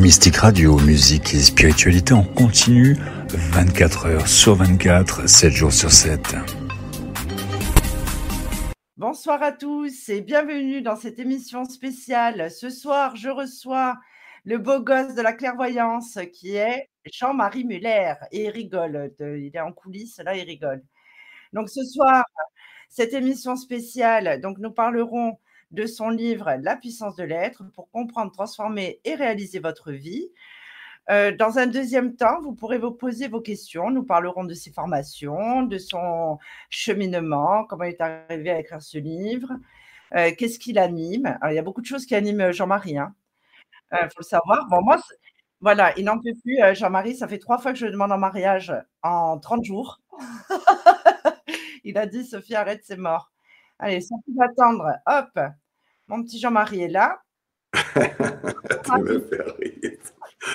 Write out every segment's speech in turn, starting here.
Mystique Radio, musique et spiritualité en continu, 24 heures sur 24, 7 jours sur 7. Bonsoir à tous et bienvenue dans cette émission spéciale. Ce soir, je reçois le beau gosse de la clairvoyance qui est Jean-Marie Muller et il rigole. Il est en coulisses, là, il rigole. Donc ce soir, cette émission spéciale, donc nous parlerons de son livre La puissance de l'être pour comprendre, transformer et réaliser votre vie. Euh, dans un deuxième temps, vous pourrez vous poser vos questions. Nous parlerons de ses formations, de son cheminement, comment il est arrivé à écrire ce livre, euh, qu'est-ce qui l'anime. il y a beaucoup de choses qui animent Jean-Marie, il hein. euh, faut le savoir. Bon, moi, voilà, il n'en peut plus. Jean-Marie, ça fait trois fois que je demande en mariage en 30 jours. il a dit, Sophie, arrête, c'est mort. Allez, sans plus attendre, hop, mon petit Jean-Marie est là.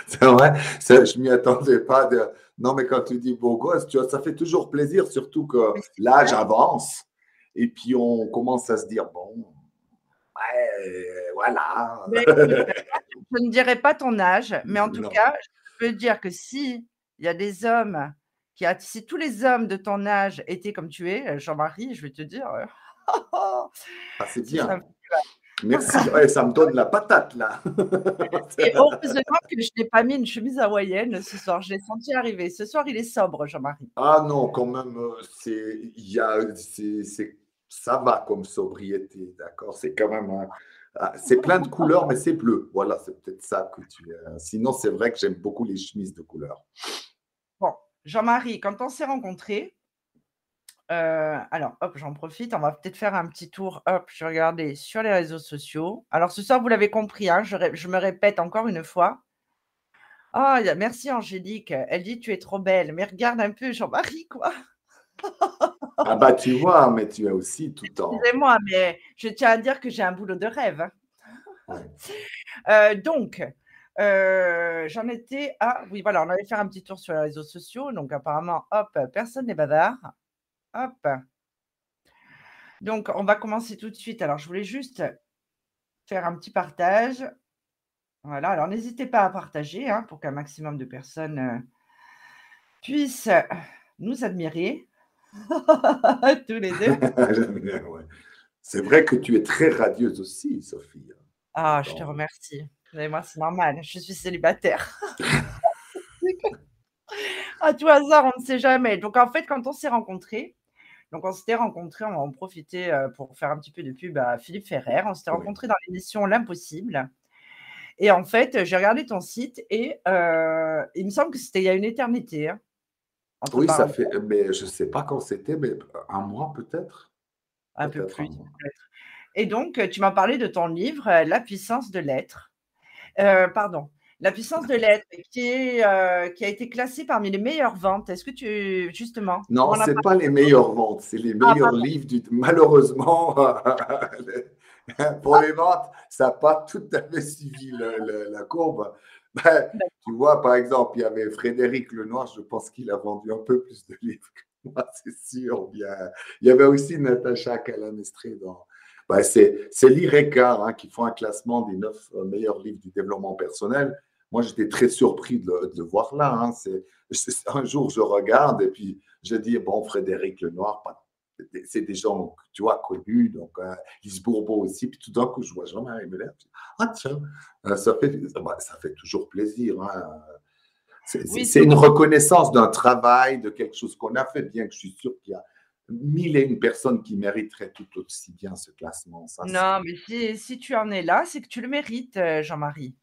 C'est vrai, je m'y attendais pas. De... Non, mais quand tu dis beau gosse, tu vois, ça fait toujours plaisir, surtout que l'âge avance et puis on commence à se dire bon, ouais, voilà. je ne dirais pas ton âge, mais en tout cas, je peux dire que si il y a des hommes qui, si tous les hommes de ton âge étaient comme tu es, Jean-Marie, je vais te dire. Euh, ah, c'est bien. Merci, ça me donne la patate là. Et heureusement que je n'ai pas mis une chemise hawaïenne ce soir, je l'ai senti arriver. Ce soir, il est sobre, Jean-Marie. Ah non, quand même, euh, c'est, y a, c'est, ça va comme sobriété, d'accord? C'est quand même ah, c'est plein de couleurs, mais c'est bleu. Voilà, c'est peut-être ça que tu. sinon, c'est vrai que j'aime beaucoup les chemises de couleur. Bon, Jean-Marie, quand on s'est rencontrés, euh, alors, hop, j'en profite. On va peut-être faire un petit tour. Hop, je vais regarder sur les réseaux sociaux. Alors, ce soir, vous l'avez compris, hein, je, me répète encore une fois. Ah, merci Angélique. Elle dit Tu es trop belle. Mais regarde un peu Jean-Marie, quoi. ah, bah, tu vois, mais tu as aussi tout le temps. Excusez-moi, mais je tiens à dire que j'ai un boulot de rêve. Hein. Euh, donc, euh, j'en étais à. Oui, voilà, on allait faire un petit tour sur les réseaux sociaux. Donc, apparemment, hop, personne n'est bavard. Hop. Donc, on va commencer tout de suite. Alors, je voulais juste faire un petit partage. Voilà, alors n'hésitez pas à partager hein, pour qu'un maximum de personnes euh, puissent nous admirer. Tous les deux. C'est vrai que tu es très radieuse aussi, Sophie. Ah, je te remercie. Mais moi, c'est normal. Je suis célibataire. à tout hasard, on ne sait jamais. Donc, en fait, quand on s'est rencontrés, donc, on s'était rencontrés, on va en profiter euh, pour faire un petit peu de pub à Philippe Ferrer. On s'était rencontrés dans l'émission L'Impossible. Et en fait, j'ai regardé ton site et euh, il me semble que c'était il y a une éternité. Hein, oui, ça fait, mais je ne sais pas quand c'était, mais un mois peut-être. Un peu plus. Et donc, tu m'as parlé de ton livre, La puissance de l'être. Euh, pardon, la puissance de l'être, qui, euh, qui a été classée parmi les meilleures ventes. Est-ce que tu, justement Non, ce n'est pas les meilleures ventes, c'est les ah, meilleurs livres. Du... Malheureusement, pour les ventes, ça n'a pas tout à fait suivi la courbe. Ben, tu vois, par exemple, il y avait Frédéric Lenoir, je pense qu'il a vendu un peu plus de livres que moi, c'est sûr. Bien. Il y avait aussi Natacha Calamestré dans, ben, c'est l'IRECA hein, qui font un classement des neuf euh, meilleurs livres du développement personnel. Moi, j'étais très surpris de, le voir là. Hein. un jour, je regarde et puis je dis, bon, Frédéric Lenoir, c'est des gens, tu vois, connus, donc euh, Lise Bourbeau aussi. Puis tout d'un coup, je vois Jean-Marie Muller. Ah, tiens, euh, ça, fait, bah, ça fait toujours plaisir. Hein. C'est une reconnaissance d'un travail, de quelque chose qu'on a fait, bien que je suis sûr qu'il y a mille et une personnes qui mériteraient tout aussi bien ce classement. non, mais si, tu en es là, c'est que tu le mérites, euh, Jean-Marie.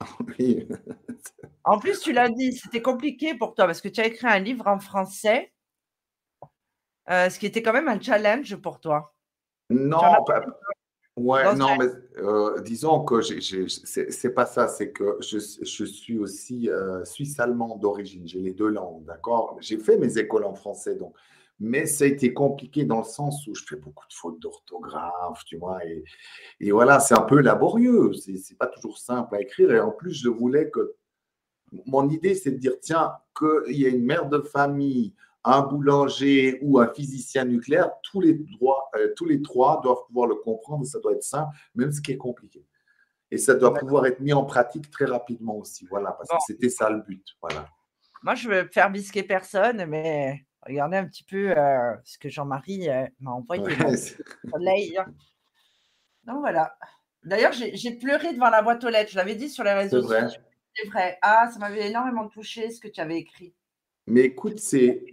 Oui. en plus, tu l'as dit, c'était compliqué pour toi parce que tu as écrit un livre en français, euh, ce qui était quand même un challenge pour toi. Non, ouais, non, mais euh, disons que c'est pas ça, c'est que je, je, suis aussi suisse-allemand d'origine, j'ai les deux langues, d'accord? J'ai fait mes écoles en français, donc mais ça a été compliqué dans le sens où je fais beaucoup de fautes d'orthographe, tu vois, et, et voilà, c'est un peu laborieux, c'est pas toujours simple à écrire, et en plus, je voulais que, mon idée, c'est de dire, tiens, qu'il y ait une mère de famille, un boulanger ou un physicien nucléaire, tous les, droits, euh, tous les trois doivent pouvoir le comprendre, ça doit être simple, même ce qui est compliqué. Et ça doit pouvoir être mis en pratique très rapidement aussi. Voilà, parce que c'était ça le but. Voilà. Moi, je veux faire bisquer personne, mais regardez un petit peu euh, ce que Jean-Marie euh, m'a envoyé. soleil. Donc voilà. D'ailleurs, j'ai pleuré devant la boîte aux lettres. Je l'avais dit sur les réseaux sociaux. C'est vrai. Ah, ça m'avait énormément touché ce que tu avais écrit. Mais écoute, c'est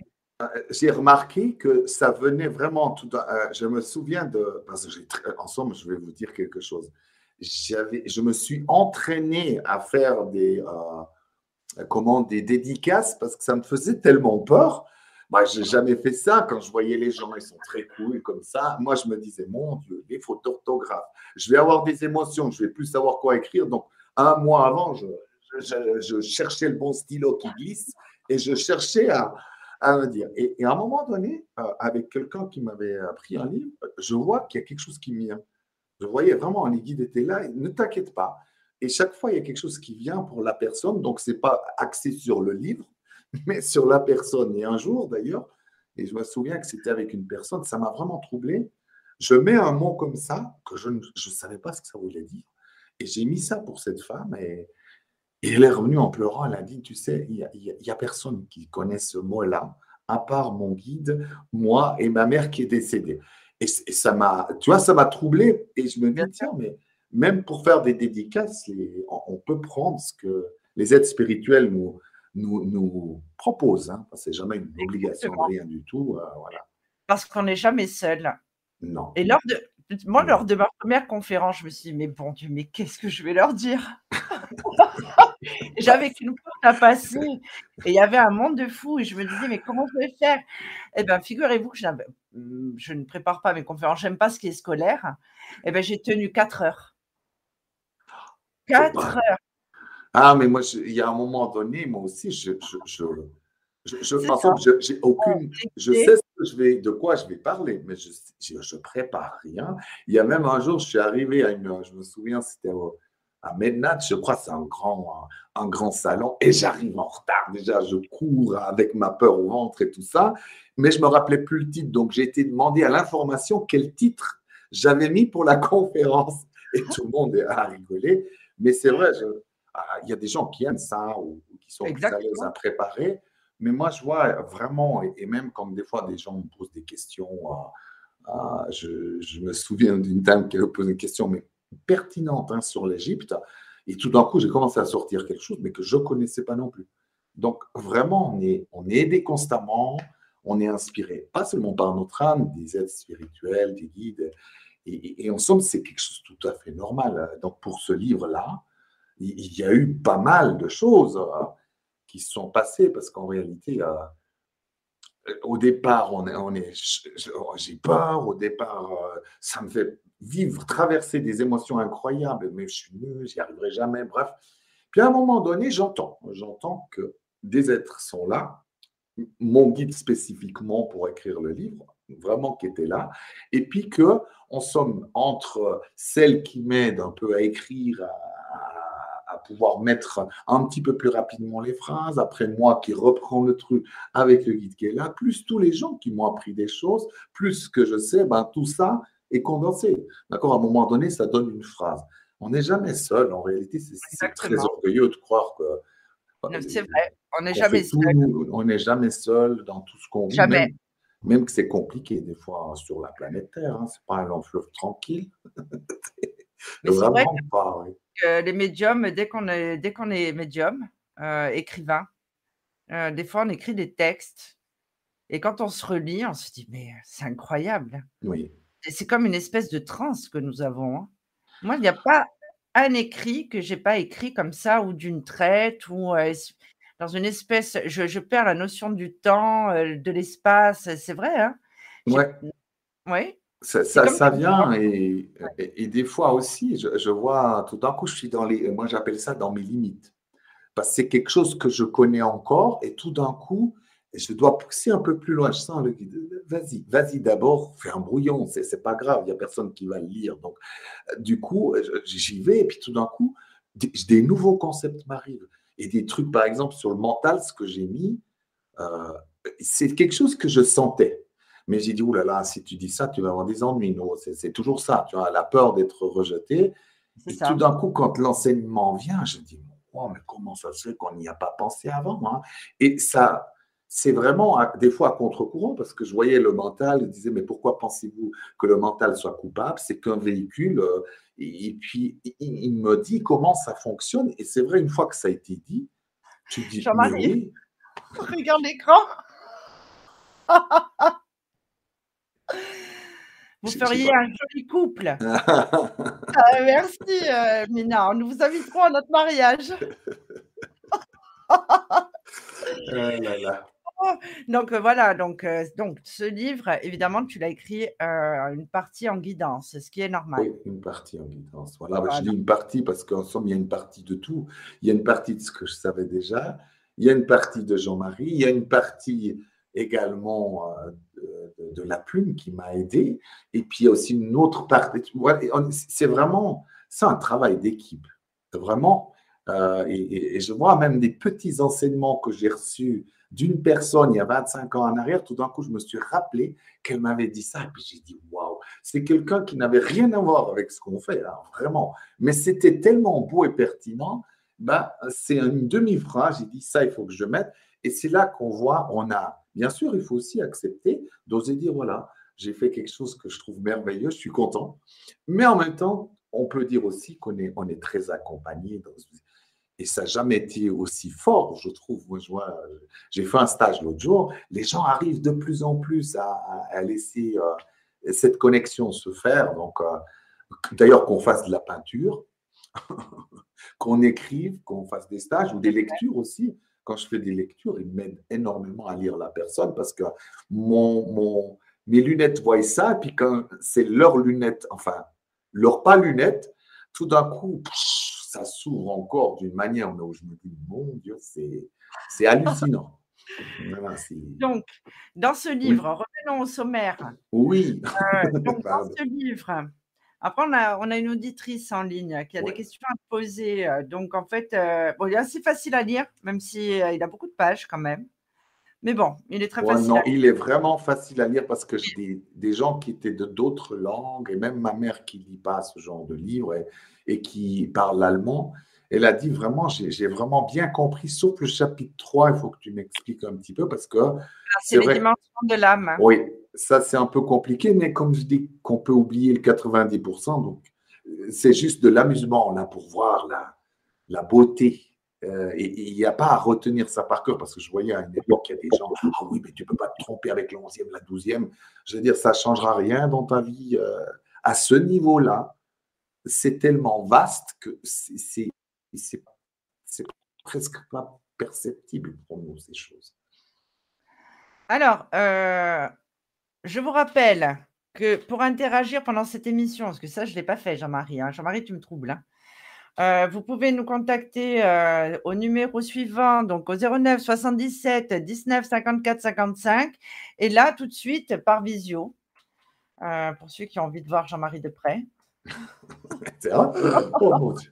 euh, j'ai remarqué que ça venait vraiment tout. je me souviens de. Parce que en somme, je vais vous dire quelque chose. Je me suis entraîné à faire des, comment, des dédicaces parce que ça me faisait tellement peur. Moi, j'ai jamais fait ça. Quand je voyais les gens, ils sont très cool comme ça. Moi, je me disais, mon Dieu, les fautes d'orthographe. Je vais avoir des émotions, je vais plus savoir quoi écrire. Donc, un mois avant, je, cherchais le bon stylo qui glisse et je cherchais à, à me dire. Et, à un moment donné, euh, avec quelqu'un qui m'avait appris un livre, je vois qu'il y a quelque chose qui vient. Je voyais vraiment, les guides étaient là. ne t'inquiète pas. Et chaque fois, il y a quelque chose qui vient pour la personne. Donc, ce n'est pas axé sur le livre, mais sur la personne. Et un jour, d'ailleurs, et je me souviens que c'était avec une personne, ça m'a vraiment troublé. Je mets un mot comme ça, que je ne savais pas ce que ça voulait dire. Et j'ai mis ça pour cette femme. Et, elle est revenue en pleurant. Elle a dit, tu sais, il n'y a, a, personne qui connaît ce mot-là, à part mon guide, moi et ma mère qui est décédée. Et, et ça m'a, tu vois, ça m'a troublé. Et je me dis, tiens, mais même pour faire des dédicaces, on peut prendre ce que les aides spirituelles nous, nous, nous proposent. Hein, c'est jamais une obligation, rien du tout. Euh, voilà. Parce qu'on n'est jamais seul. Non. Et lors de, moi, lors de ma première conférence, je me suis dit, mais bon Dieu, mais qu'est-ce que je vais leur dire? J'avais qu'une porte à passer et il y avait un monde de fous et je me disais, mais comment je vais faire? Eh bien, figurez-vous que je, ne prépare pas mes conférences, j'aime pas ce qui est scolaire. Eh bien, j'ai tenu quatre heures. 4 heures. Ah, mais moi, il y a un moment donné, moi aussi, je, je, je, je, j'ai aucune, je sais ce que je vais, de quoi je vais parler, mais je ne prépare rien. Il y a même un jour, je suis arrivé à une, je me souviens, c'était à Mednat, je crois, c'est un grand, un, grand salon, et j'arrive en retard. Déjà, je cours avec ma peur au ventre et tout ça, mais je me rappelais plus le titre, donc j'ai été demandé à l'information quel titre j'avais mis pour la conférence, et tout le monde a rigolé. Mais c'est vrai, ah, il y a des gens qui aiment ça ou, qui sont plus à l'aise à préparer. Mais moi, je vois vraiment, et, même quand des fois des gens me posent des questions, euh, euh, je, me souviens d'une dame qui a posé une question mais pertinente hein, sur l'Égypte. Et tout d'un coup, j'ai commencé à sortir quelque chose, mais que je ne connaissais pas non plus. Donc, vraiment, on est, on est aidé constamment, on est inspiré, pas seulement par notre âme, des aides spirituelles, des guides, et, en somme, c'est quelque chose de tout à fait normal. Donc, pour ce livre-là, il, y a eu pas mal de choses euh, qui se sont passées parce qu'en réalité, euh, au départ, on est, est, j'ai peur. Au départ, euh, ça me fait vivre, traverser des émotions incroyables, mais je suis nul, j'y arriverai jamais. Bref. Puis à un moment donné, j'entends, j'entends que des êtres sont là, mon guide spécifiquement pour écrire le livre, vraiment qui était là, et puis que en somme entre celle qui m'aide un peu à écrire, à, pouvoir mettre un petit peu plus rapidement les phrases, après moi qui reprends le truc avec le guide qui est là, plus tous les gens qui m'ont appris des choses, plus ce que je sais, ben, tout ça est condensé. D'accord À un moment donné, ça donne une phrase. On n'est jamais seul. En réalité, c'est très orgueilleux de croire que. C'est vrai, on n'est jamais seul. on n'est jamais seul dans tout ce qu'on vit. Jamais. Même que c'est compliqué des fois hein, sur la planète Terre, hein, c'est pas un long fleuve tranquille. Mais c'est vrai que, les médiums, dès qu'on est, dès qu'on est médium, euh, écrivain, euh, des fois on écrit des textes et quand on se relit, on se dit mais c'est incroyable. Oui. c'est comme une espèce de transe que nous avons. Hein. Moi, il n'y a pas un écrit que j'ai pas écrit comme ça ou d'une traite ou euh, dans une espèce, je, perds la notion du temps, de l'espace, c'est vrai. Hein ouais. Oui. Ça, ça, vient et, et, des fois aussi, je, vois tout d'un coup, je suis dans les, moi j'appelle ça dans mes limites. Parce que c'est quelque chose que je connais encore et tout d'un coup, je dois pousser un peu plus loin. Je sens le guide, vas-y, vas-y d'abord, fais un brouillon, c'est pas grave, il n'y a personne qui va le lire. Donc, du coup, j'y vais et puis tout d'un coup, des nouveaux concepts m'arrivent et des trucs, par exemple, sur le mental, ce que j'ai mis, euh, c'est quelque chose que je sentais. Mais j'ai dit, oulala, là là, si tu dis ça, tu vas avoir des ennuis. Non, c'est toujours ça. Tu as la peur d'être rejeté. Et tout d'un coup, quand l'enseignement vient, je dis, mais comment ça se fait qu'on n'y a pas pensé avant hein? Et ça, c'est vraiment des fois à contre-courant parce que je voyais le mental, je disais mais pourquoi pensez-vous que le mental soit coupable? C'est qu'un véhicule. Euh, et puis il me dit comment ça fonctionne. Et c'est vrai, une fois que ça a été dit, tu dis Jean-Marie, regarde l'écran. Vous feriez un joli couple. Ah, merci, euh, Mina. Nous vous inviterons à notre mariage. là là. Donc euh, voilà, donc, euh, donc ce livre, évidemment, tu l'as écrit euh, une partie en guidance, ce qui est normal. Oui, une partie en guidance. Voilà, je dis une partie parce qu'en somme, il y a une partie de tout. Il y a une partie de ce que je savais déjà, il y a une partie de Jean-Marie, il y a une partie également de, la plume qui m'a aidé, et puis il y a aussi une autre partie. C'est vraiment, c'est un travail d'équipe, vraiment. et, je vois même des petits enseignements que j'ai reçus d'une personne il y a 25 ans en arrière, tout d'un coup, je me suis rappelé qu'elle m'avait dit ça. Et puis j'ai dit, waouh, c'est quelqu'un qui n'avait rien à voir avec ce qu'on fait, là, vraiment. Mais c'était tellement beau et pertinent. Ben, c'est une demi-phrase. J'ai dit, ça, il faut que je mette. Et c'est là qu'on voit, on a, bien sûr, il faut aussi accepter, d'oser dire, voilà, j'ai fait quelque chose que je trouve merveilleux, je suis content. Mais en même temps, on peut dire aussi qu'on est, on est très accompagné dans et ça n'a jamais été aussi fort, je trouve. Moi, j'ai fait un stage l'autre jour, les gens arrivent de plus en plus à, laisser euh, cette connexion se faire. Donc, euh, d'ailleurs, qu'on fasse de la peinture, qu'on écrive, qu'on fasse des stages ou des lectures aussi. Quand je fais des lectures, ils m'aident énormément à lire la personne parce que mon, mon, mes lunettes voient ça, et puis quand c'est leurs lunettes, enfin, leurs pas lunettes, tout d'un coup, ça s'ouvre encore d'une manière où je me dis, mon Dieu, c'est hallucinant. donc, dans ce livre, revenons au sommaire. Oui. Euh, donc, dans ce livre, après, on a, on a, une auditrice en ligne qui a des questions à poser. Euh, donc, en fait, euh, bon, il est assez facile à lire, même s'il si, il a beaucoup de pages quand même. Mais bon, il est très facile. Non, il est vraiment facile à lire parce que j'ai des, des, gens qui étaient de d'autres langues et même ma mère qui ne lit pas ce genre de livre et, et qui parle l'allemand. Elle a dit vraiment, j'ai vraiment bien compris, sauf le chapitre 3, il faut que tu m'expliques un petit peu parce que. Ah, c'est les dimensions de l'âme. Oui, ça c'est un peu compliqué, mais comme je dis qu'on peut oublier le 90%, donc c'est juste de l'amusement là pour voir la, la beauté euh, et il n'y a pas à retenir ça par cœur, parce que je voyais à une époque, il y a des gens, ah oui, mais tu ne peux pas te tromper avec l'onzième, la douzième. Je veux dire, ça ne changera rien dans ta vie. Euh, à ce niveau-là, c'est tellement vaste que c'est presque pas perceptible pour nous, ces choses. Alors, euh, je vous rappelle que pour interagir pendant cette émission, parce que ça, je ne l'ai pas fait, Jean-Marie. Hein. Jean-Marie, tu me troubles. Hein. Euh, vous pouvez nous contacter euh, au numéro suivant, donc au 09 77 19 54 55. Et là, tout de suite, par visio, euh, pour ceux qui ont envie de voir Jean-Marie de près. oh mon Dieu.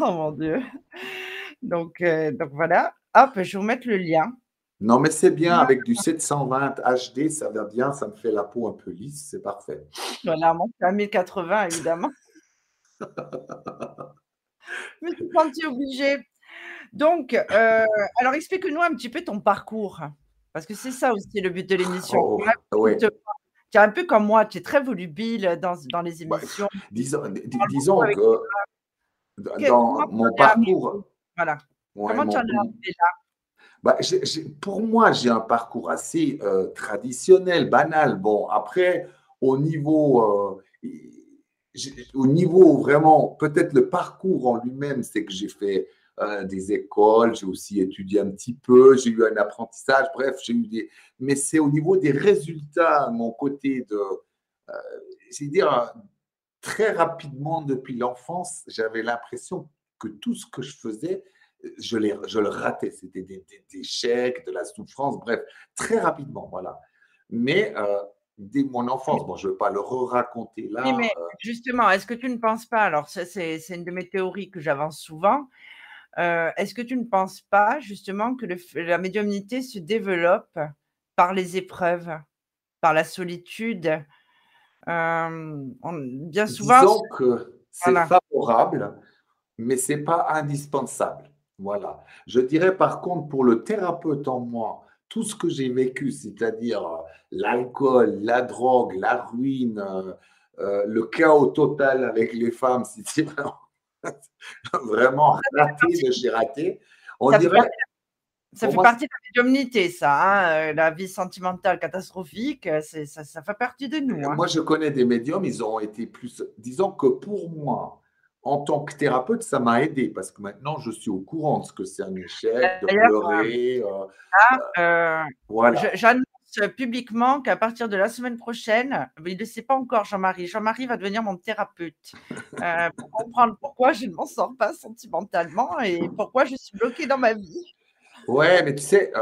Oh mon Dieu. Donc, donc voilà. Hop, je vais vous mettre le lien. Non, mais c'est bien, avec du 720 HD, ça va bien, ça me fait la peau un peu lisse, c'est parfait. Voilà, moi, c'est à 1080, évidemment. Mais tu es obligé. Donc, euh, alors explique-nous un petit peu ton parcours. Parce que c'est ça aussi le but de l'émission. Oh, tu es un peu comme moi, tu es très volubile dans, dans les émissions. disons, disons que dans mon parcours. Voilà. Comment tu en es arrivé là? Bah, pour moi, j'ai un parcours assez euh, traditionnel, banal. Bon, après, au niveau. Euh, au niveau vraiment, peut-être le parcours en lui-même, c'est que j'ai fait euh, des écoles, j'ai aussi étudié un petit peu, j'ai eu un apprentissage, bref, j'ai eu des. Mais c'est au niveau des résultats, mon côté de. Euh, c'est dire, très rapidement depuis l'enfance, j'avais l'impression que tout ce que je faisais, je, les, je le ratais. C'était des, des, échecs, de la souffrance, bref, très rapidement, voilà. Mais euh, dès mon enfance. Bon, je ne veux pas le raconter là. mais euh. justement, est-ce que tu ne penses pas, alors c'est une de mes théories que j'avance souvent, euh, est-ce que tu ne penses pas justement que la médiumnité se développe par les épreuves, par la solitude euh, bien souvent. Disons que C'est favorable, mais ce n'est pas indispensable. Voilà. Je dirais par contre, pour le thérapeute en moi, tout ce que j'ai vécu, c'est-à-dire euh, l'alcool, la drogue, la ruine, euh, euh, le chaos total avec les femmes, c'est vraiment, vraiment raté de chez raté, on ça dirait. ça fait partie de la médiumnité, ça, hein, la vie sentimentale catastrophique, ça, ça, fait partie de nous. Hein. Moi, je connais des médiums, ils ont été plus. Disons que pour moi, en tant que thérapeute, ça m'a aidé parce que maintenant, je suis au courant de ce que c'est un échec, de pleurer. Euh, euh, voilà. J'annonce publiquement qu'à partir de la semaine prochaine, il ne sait pas encore, Jean-Marie. Jean-Marie va devenir mon thérapeute euh, pour comprendre pourquoi je ne m'en sors pas sentimentalement et pourquoi je suis bloquée dans ma vie. Ouais, mais tu sais,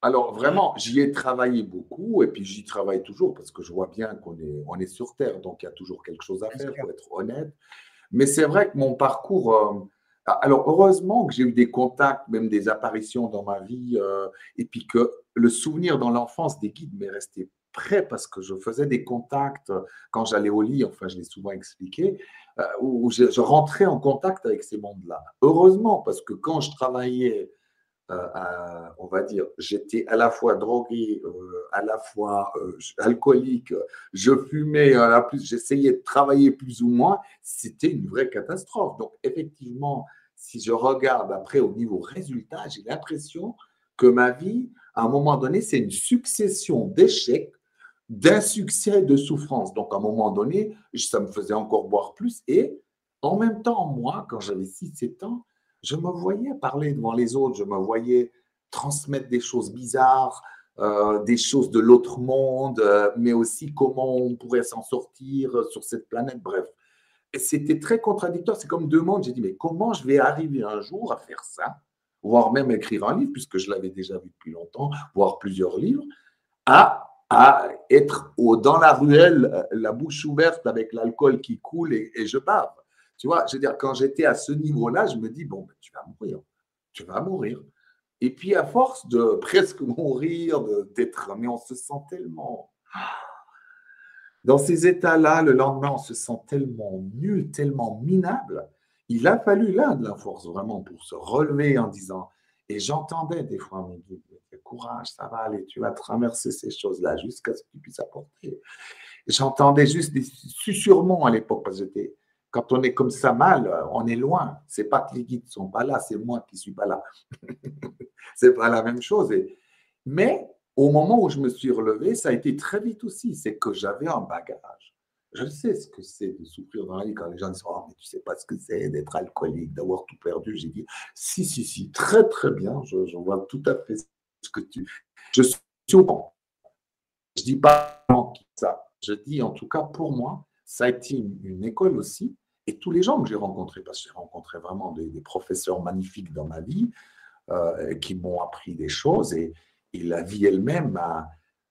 alors vraiment, j'y ai travaillé beaucoup et puis j'y travaille toujours parce que je vois bien qu'on est, on est sur Terre, donc il y a toujours quelque chose à faire, faut être honnête. Mais c'est vrai que mon parcours. Euh, alors, heureusement que j'ai eu des contacts, même des apparitions dans ma vie, euh, et puis que le souvenir dans l'enfance des guides m'est resté prêt parce que je faisais des contacts quand j'allais au lit, enfin, je l'ai souvent expliqué, euh, où je, rentrais en contact avec ces mondes-là. Heureusement, parce que quand je travaillais euh, on va dire, j'étais à la fois drogué, euh, à la fois euh, alcoolique, je fumais, j'essayais de travailler plus ou moins, c'était une vraie catastrophe. Donc, effectivement, si je regarde après au niveau résultat, j'ai l'impression que ma vie, à un moment donné, c'est une succession d'échecs, d'insuccès de souffrances. Donc, à un moment donné, ça me faisait encore boire plus. Et en même temps, moi, quand j'avais 6-7 ans, je me voyais parler devant les autres, je me voyais transmettre des choses bizarres, euh, des choses de l'autre monde, euh, mais aussi comment on pourrait s'en sortir sur cette planète, bref. C'était très contradictoire, c'est comme deux mondes. J'ai dit, mais comment je vais arriver un jour à faire ça, voire même écrire un livre, puisque je l'avais déjà vu depuis longtemps, voire plusieurs livres, à, à être au, dans la ruelle, euh, la bouche ouverte avec l'alcool qui coule et, et je bave. Tu vois, je veux dire, quand j'étais à ce niveau-là, je me dis, bon, ben, tu vas mourir. Tu vas mourir. Et puis, à force de presque mourir, d'être, mais on se sent tellement. Dans ces états-là, le lendemain, on se sent tellement nul, tellement minable. Il a fallu là de la force vraiment pour se relever en disant, et j'entendais des fois me dire, courage, ça va aller, tu vas traverser ces choses-là jusqu'à ce que tu puisses apporter. J'entendais juste des susurrements à l'époque parce que j'étais quand on est comme ça mal, on est loin. C'est pas que les guides sont pas là, c'est moi qui suis pas là. c'est pas la même chose. Mais au moment où je me suis relevé, ça a été très vite aussi. C'est que j'avais un bagage. Je sais ce que c'est de souffrir dans la vie quand les gens disent Oh, mais tu sais pas ce que c'est d'être alcoolique, d'avoir tout perdu. J'ai dit Si, si, si, très, très bien. Je, vois tout à fait ce que tu. Je suis au. Je dis pas ça. Je dis en tout cas pour moi, ça a été une école aussi et tous les gens que j'ai rencontrés, parce que j'ai rencontré vraiment des, professeurs magnifiques dans ma vie, euh, qui m'ont appris des choses, et, la vie elle-même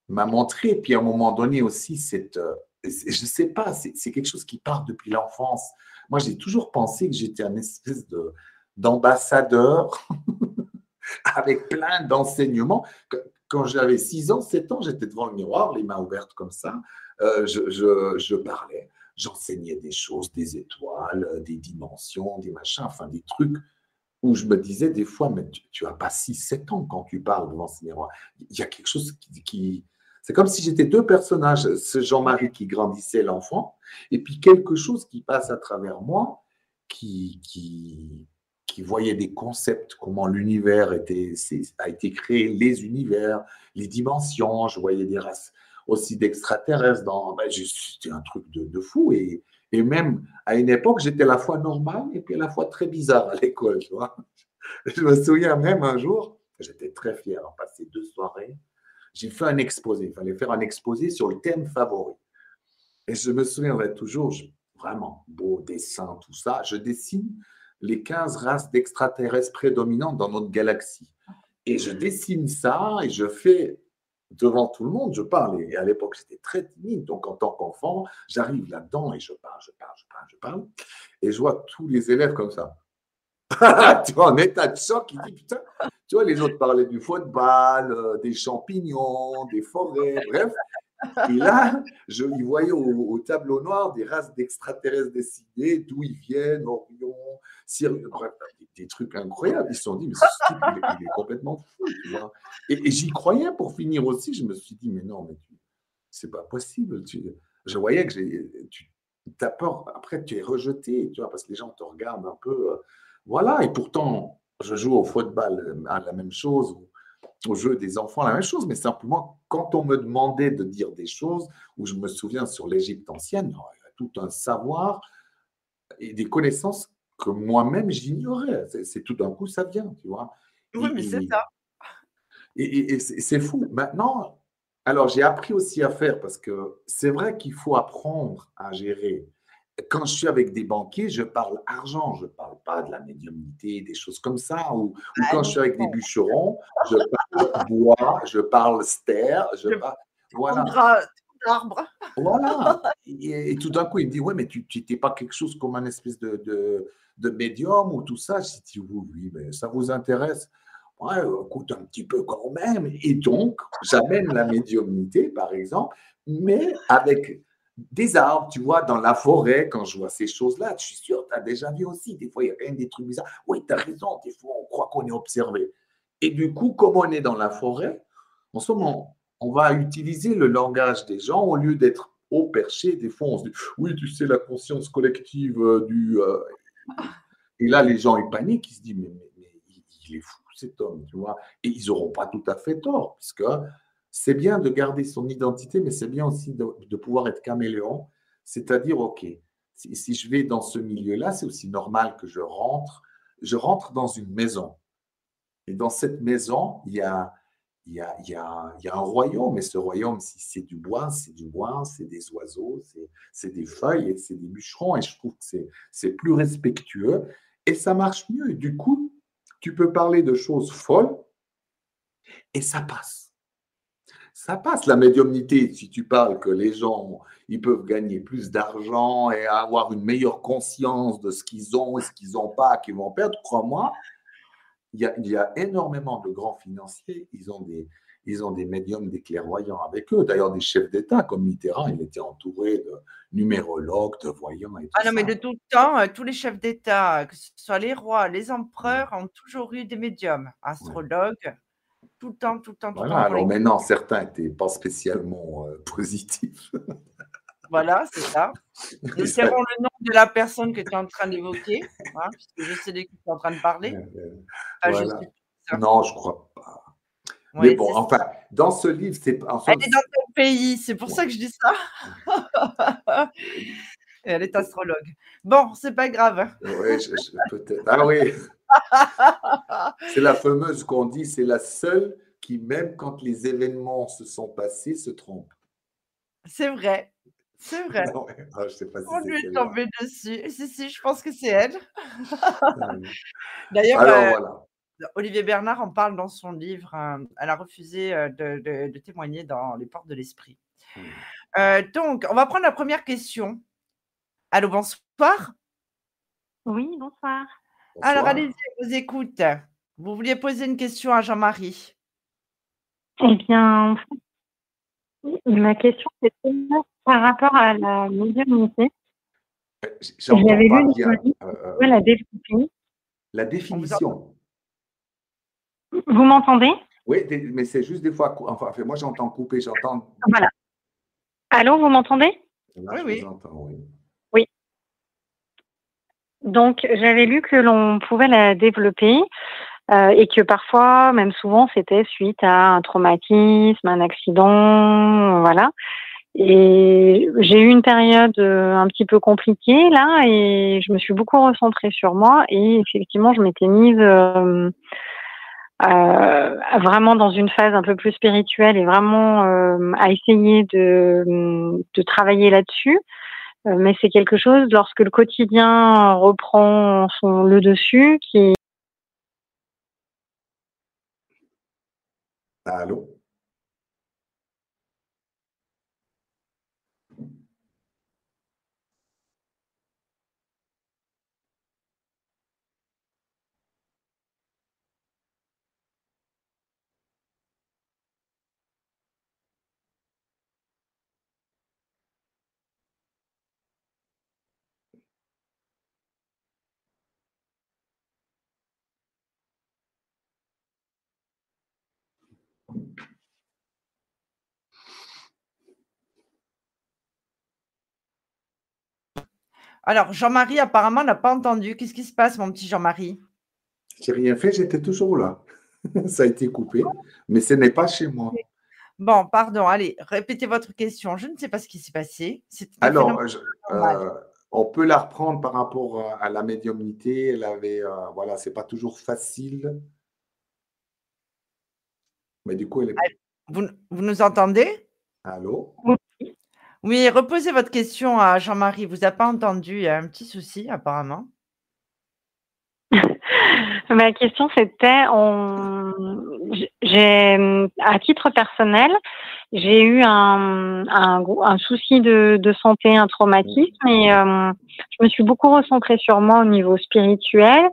m'a montré. Puis à un moment donné aussi, cette, euh, je ne sais pas, c'est quelque chose qui part depuis l'enfance. Moi, j'ai toujours pensé que j'étais un espèce de d'ambassadeur avec plein d'enseignements. Quand j'avais 6 ans, 7 ans, j'étais devant le miroir, les mains ouvertes comme ça, euh, je parlais j'enseignais des choses, des étoiles, euh, des dimensions, des machins, enfin des trucs où je me disais des fois, mais tu n'as pas 6-7 ans quand tu parles devant ce miroir. Il y a quelque chose qui... c'est comme si j'étais deux personnages, ce Jean-Marie qui grandissait l'enfant, et puis quelque chose qui passe à travers moi, qui, qui, qui voyait des concepts, comment l'univers était, a été créé, les univers, les dimensions, je voyais des races aussi d'extraterrestres. Ben, c'était un truc de, fou. Et, et, même à une époque, j'étais à la fois normal et puis à la fois très bizarre à l'école. Je me souviens même un jour, j'étais très fier, en passer deux soirées. J'ai fait un exposé. Il fallait faire un exposé sur le thème favori. Et je me souviendrai toujours, vraiment, beau dessin, tout ça. Je dessine les 15 races d'extraterrestres prédominantes dans notre galaxie. Et je dessine ça et je fais devant tout le monde, je parle. Et à l'époque, j'étais très timide. Donc, en tant qu'enfant, j'arrive là-dedans et je parle, je parle, je parle, je parle. Et je vois tous les élèves comme ça. tu vois, en état de choc, il dit putain, tu vois, les autres parlaient du football, euh, des champignons, des forêts, bref. Et là, je y voyais au, tableau noir des races d'extraterrestres décidées, d'où ils viennent, Orion, Sirius, des, trucs incroyables. Ils se sont dit, mais ce type, il, est, complètement fou. Et, j'y croyais pour finir aussi. Je me suis dit, mais non, mais c'est pas possible. je voyais que tu peur. Après, tu es rejeté, tu vois, parce que les gens te regardent un peu. Euh, voilà. Et pourtant, je joue au football euh, à la même chose au jeu des enfants la même chose, mais simplement quand on me demandait de dire des choses, où je me souviens sur l'Égypte ancienne, il y a tout un savoir et des connaissances que moi-même j'ignorais. C'est tout d'un coup ça vient, tu vois. Oui, mais c'est ça. Et, et c'est fou. Maintenant, alors j'ai appris aussi à faire parce que c'est vrai qu'il faut apprendre à gérer quand je suis avec des banquiers, je parle argent, je ne parle pas de la médiumnité, des choses comme ça. Ou, ah quand je suis avec des bûcherons, je parle bois, je parle ster, je parle. Voilà. Arbre. Voilà. Et, tout d'un coup, il me dit Ouais, mais tu n'étais pas quelque chose comme un espèce de, de, médium ou tout ça? Je dis Oui, oui, mais ça vous intéresse? Ouais, écoute un petit peu quand même. Et donc, j'amène la médiumnité, par exemple, mais avec des arbres, tu vois, dans la forêt, quand je vois ces choses-là, je suis sûr, tu as déjà vu aussi, des fois, il y a même des trucs bizarres. Oui, tu as raison, des fois, on croit qu'on est observé. Et du coup, comme on est dans la forêt, en ce moment, on va utiliser le langage des gens au lieu d'être au perché. Des fois, on se dit, oui, tu sais, la conscience collective euh, du... Euh, et là, les gens, ils paniquent, ils se disent, mais, mais, il est fou, cet homme, tu vois. Et ils n'auront pas tout à fait tort, puisque c'est bien de garder son identité, mais c'est bien aussi de, pouvoir être caméléon. C'est-à-dire, OK, si, je vais dans ce milieu-là, c'est aussi normal que je rentre. Je rentre dans une maison. Et dans cette maison, il y a, il y a, il y a, un royaume. Et ce royaume, si c'est du bois, c'est du bois, c'est des oiseaux, c'est des feuilles c'est des bûcherons. Et je trouve que c'est plus respectueux. Et ça marche mieux. Et du coup, tu peux parler de choses folles et ça passe ça passe la médiumnité. Si tu parles que les gens, ils peuvent gagner plus d'argent et avoir une meilleure conscience de ce qu'ils ont et ce qu'ils n'ont pas, qu'ils vont perdre, crois-moi, il y, a, énormément de grands financiers, ils ont des, ils ont des médiums, des clairvoyants avec eux. D'ailleurs, des chefs d'État comme Mitterrand, il était entouré de numérologues, de voyants. Et ah non, mais de tout temps, euh, tous les chefs d'État, que ce soit les rois, les empereurs, ont toujours eu des médiums, astrologues tout le temps, tout le temps, tout le temps. Alors maintenant, certains n'étaient pas spécialement euh, positifs. voilà, c'est ça. Nous savons le nom de la personne que tu es en train d'évoquer, hein, puisque je sais de qui tu es en train de parler. non, je ne crois pas. Mais bon, enfin, dans ce livre, c'est. Elle est dans ton pays, c'est pour ça que je dis ça. elle est astrologue. Bon, c'est pas grave. Oui, peut-être. Ah oui. C'est la fameuse qu'on dit, c'est la seule qui, même quand les événements se sont passés, se trompe. C'est vrai. C'est vrai. Ah, je sais pas si On lui est tombé dessus. Si, si, je pense que c'est elle. D'ailleurs, euh, Olivier Bernard en parle dans son livre. Euh, elle a refusé euh, de, témoigner dans Les Portes de l'Esprit. donc, on va prendre la première question. Allô, bonsoir. Oui, bonsoir. Alors, allez-y, je vous écoute. Vous vouliez poser une question à Jean-Marie? Eh bien, ma question, c'était par rapport à la médiumnité. Euh, j'avais lu une euh, euh, la définition. La définition. Vous m'entendez? Oui, mais c'est juste des fois. Enfin, moi, j'entends couper, j'entends. Voilà. Allô, vous m'entendez? Oui, oui. oui. Donc, j'avais lu que l'on pouvait la développer euh, et que parfois, même souvent, c'était suite à un traumatisme, un accident, voilà. Et j'ai eu une période euh, un petit peu compliquée là et je me suis beaucoup recentrée sur moi et effectivement, je m'étais mise euh, euh, vraiment dans une phase un peu plus spirituelle et vraiment euh, à essayer de, de travailler là-dessus. Euh, mais c'est quelque chose, lorsque le quotidien reprend son, le dessus, qui Alors, Jean-Marie, apparemment, n'a pas entendu. Qu'est-ce qui se passe, mon petit Jean-Marie? J'ai rien fait, j'étais toujours là. Ça a été coupé, mais ce n'est pas chez moi. Bon, pardon, allez, répétez votre question. Je ne sais pas ce qui s'est passé. Alors, euh, on peut la reprendre par rapport à la médiumnité. Elle avait, euh, voilà, c'est pas toujours facile. Mais du coup, elle est... vous, vous nous entendez? Allô? Oui, reposez votre question à Jean-Marie. Vous n'avez pas entendu. Il y a un petit souci, apparemment. Ma question, c'était, à titre personnel, j'ai eu un, souci de, de, santé, un traumatisme, et euh, je me suis beaucoup recentrée sur moi au niveau spirituel,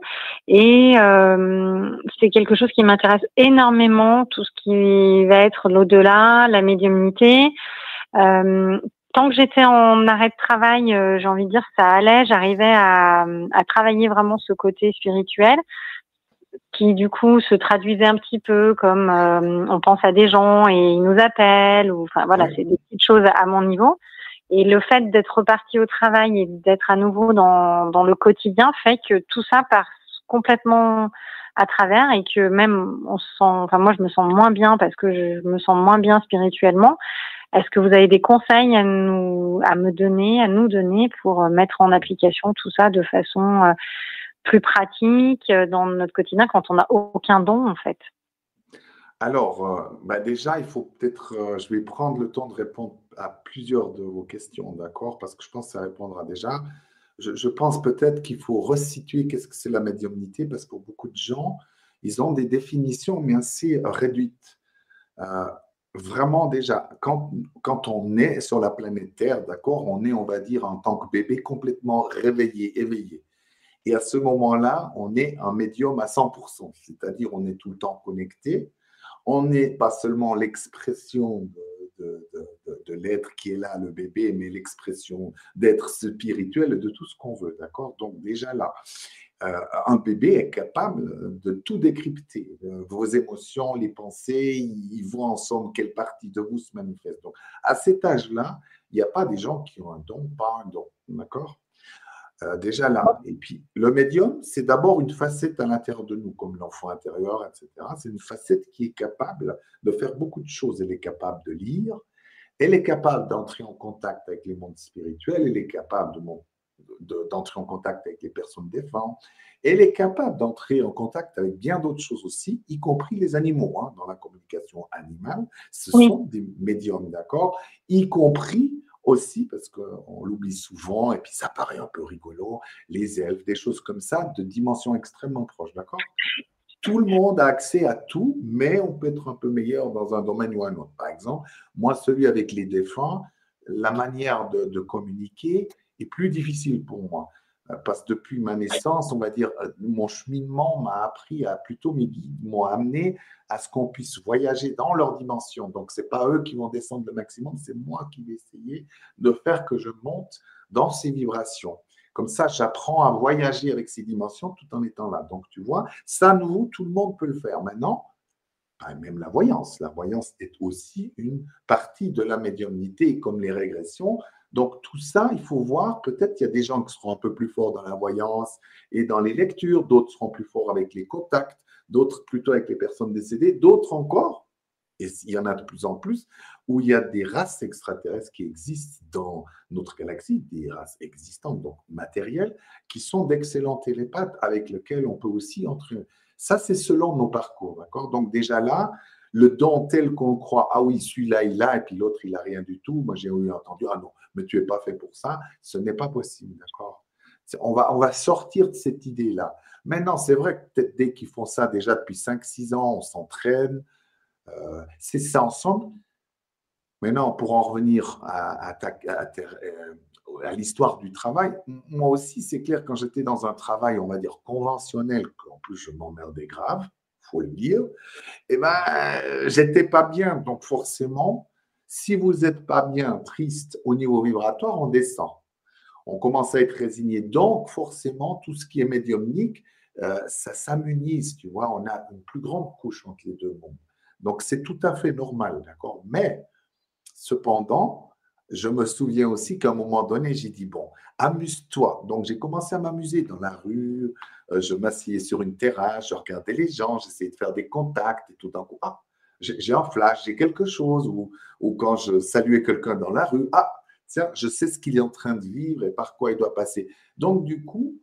et euh, c'est quelque chose qui m'intéresse énormément, tout ce qui va être l'au-delà, la médiumnité. Euh, tant que j'étais en arrêt de travail, j'ai envie de dire ça allait, j'arrivais à, à travailler vraiment ce côté spirituel qui du coup se traduisait un petit peu comme euh, on pense à des gens et ils nous appellent ou enfin voilà c'est des petites choses à mon niveau. Et le fait d'être reparti au travail et d'être à nouveau dans, dans le quotidien fait que tout ça passe complètement à travers et que même on se sent enfin moi je me sens moins bien parce que je me sens moins bien spirituellement est-ce que vous avez des conseils à nous à me donner à nous donner pour mettre en application tout ça de façon euh, plus pratique euh, dans notre quotidien quand on n'a aucun don, en fait? Alors, euh, bah déjà, il faut peut-être, euh, je vais prendre le temps de répondre à plusieurs de vos questions, d'accord? Parce que je pense que ça répondra déjà. Je, pense peut-être qu'il faut resituer qu'est-ce que c'est la médiumnité, parce que pour beaucoup de gens, ils ont des définitions, mais assez réduites. Vraiment déjà, quand, quand on est sur la planète Terre, d'accord, on est, on va dire, en tant que bébé complètement réveillé, éveillé. Et à ce moment-là, on est un médium à 100%, c'est-à-dire on est tout le temps connecté. On n'est pas seulement l'expression de, l'être qui est là, le bébé, mais l'expression d'être spirituel de tout ce qu'on veut, d'accord Donc déjà là, euh, un bébé est capable de tout décrypter. Vos émotions, les pensées, ils voient ensemble quelle partie de vous se manifeste. Donc à cet âge-là, il n'y a pas des gens qui ont un don, pas un don, d'accord? Euh, déjà là. Et puis, le médium, c'est d'abord une facette à l'intérieur de nous, comme l'enfant intérieur, etc. C'est une facette qui est capable de faire beaucoup de choses. Elle est capable de lire, elle est capable d'entrer en contact avec les mondes spirituels, elle est capable d'entrer en contact avec les personnes défuntes, elle est capable d'entrer en contact avec bien d'autres choses aussi, y compris les animaux, hein, dans la communication animale. Ce sont des médiums, d'accord? Y compris aussi, parce qu'on l'oublie souvent, et puis ça paraît un peu rigolo, les elfes, des choses comme ça, de dimensions extrêmement proches, d'accord? Tout le monde a accès à tout, mais on peut être un peu meilleur dans un domaine ou un autre. Par exemple, moi, celui avec les défunts, la manière de communiquer est plus difficile pour moi. Euh, parce que depuis ma naissance, on va dire, euh, mon cheminement m'a appris à plutôt mes guides m'ont amené à ce qu'on puisse voyager dans leur dimension. Donc, ce n'est pas eux qui vont descendre le maximum, c'est moi qui vais essayer de faire que je monte dans ces vibrations. Comme ça, j'apprends à voyager avec ces dimensions tout en étant là. Donc, tu vois, ça, nous, tout le monde peut le faire. Maintenant, même la voyance. La voyance est aussi une partie de la médiumnité, comme les régressions. Donc tout ça, il faut voir, peut-être qu'il y a des gens qui seront un peu plus forts dans la voyance et dans les lectures, d'autres seront plus forts avec les contacts, d'autres plutôt avec les personnes décédées, d'autres encore, et il y en a de plus en plus, où il y a des races extraterrestres qui existent dans notre galaxie, des races existantes, donc matérielles, qui sont d'excellents télépathes avec lesquels on peut aussi entrer. Ça, c'est selon nos parcours, d'accord? Donc déjà là, le don tel qu'on croit, ah oui, celui-là, il a, et puis l'autre, il n'a rien du tout. Moi, j'ai entendu, ah non, mais tu n'es pas fait pour ça. Ce n'est pas possible, d'accord? On va, on va sortir de cette idée-là. Maintenant, c'est vrai que peut-être dès qu'ils font ça déjà depuis 5-6 ans, on s'entraîne, euh, c'est ça ensemble. Maintenant, pour en revenir à, euh, à l'histoire du travail, moi aussi, c'est clair, quand j'étais dans un travail, on va dire conventionnel, en plus je m'emmerdais grave, faut le dire, eh ben, j'étais pas bien. Donc forcément, si vous n'êtes pas bien, triste au niveau vibratoire, on descend. On commence à être résigné. Donc forcément, tout ce qui est médiumnique, euh, ça s'amenuise, tu vois. On a une plus grande couche entre les deux mondes. Donc c'est tout à fait normal, d'accord. Mais cependant, je me souviens aussi qu'à un moment donné, j'ai dit, bon, amuse-toi. Donc, j'ai commencé à m'amuser dans la rue. Euh, je m'asseyais sur une terrasse, je regardais les gens, j'essayais de faire des contacts et tout d'un coup, ah, j'ai un flash, j'ai quelque chose. Ou, ou quand je saluais quelqu'un dans la rue, ah, tiens, je sais ce qu'il est en train de vivre et par quoi il doit passer. Donc, du coup,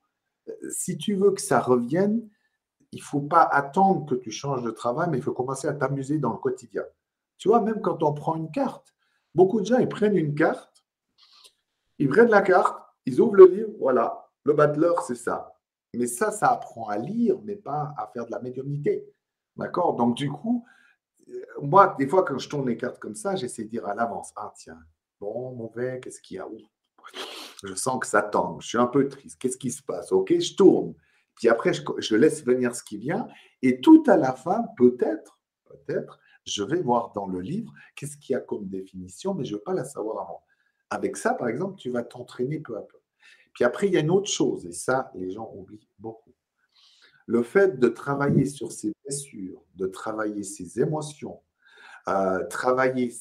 euh, si tu veux que ça revienne, il ne faut pas attendre que tu changes de travail, mais il faut commencer à t'amuser dans le quotidien. Tu vois, même quand on prend une carte, beaucoup de gens, ils prennent une carte, ils prennent la carte, ils ouvrent le livre, voilà, le battleur, c'est ça. Mais ça, ça apprend à lire, mais pas à faire de la médiumnité. D'accord? Donc, du coup, euh, moi, des fois, quand je tourne les cartes comme ça, j'essaie de dire à l'avance, ah tiens, bon, mauvais, qu'est-ce qu'il y a Je sens que ça tombe, je suis un peu triste, qu'est-ce qui se passe? Ok, je tourne. Puis après, je, je laisse venir ce qui vient. Et tout à la fin, peut-être, peut-être, je vais voir dans le livre qu'est-ce qu'il y a comme définition, mais je ne veux pas la savoir avant. Avec ça, par exemple, tu vas t'entraîner peu à peu. Puis après, il y a une autre chose, et ça, les gens oublient beaucoup. Le fait de travailler sur ses blessures, de travailler ses émotions, euh, travailler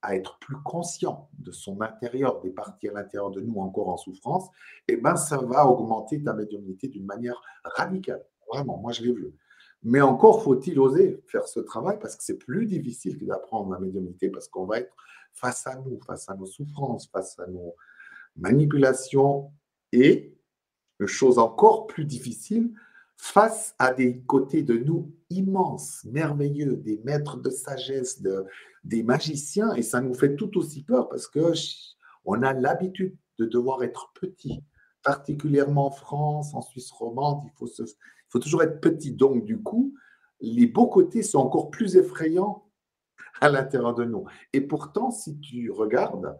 à être plus conscient de son intérieur, des parties à l'intérieur de nous encore en souffrance, eh ben, ça va augmenter ta médiumnité d'une manière radicale. Vraiment, moi je l'ai vu. Mais encore faut-il oser faire ce travail parce que c'est plus difficile que d'apprendre la médiumnité parce qu'on va être face à nous, face à nos souffrances, face à nos manipulations et, chose encore plus difficile, face à des côtés de nous immenses, merveilleux, des maîtres de sagesse, de, des magiciens, et ça nous fait tout aussi peur parce que on a l'habitude de devoir être petit, particulièrement en France, en Suisse romande, il faut se, il faut toujours être petit. Donc, du coup, les beaux côtés sont encore plus effrayants à l'intérieur de nous. Et pourtant, si tu regardes,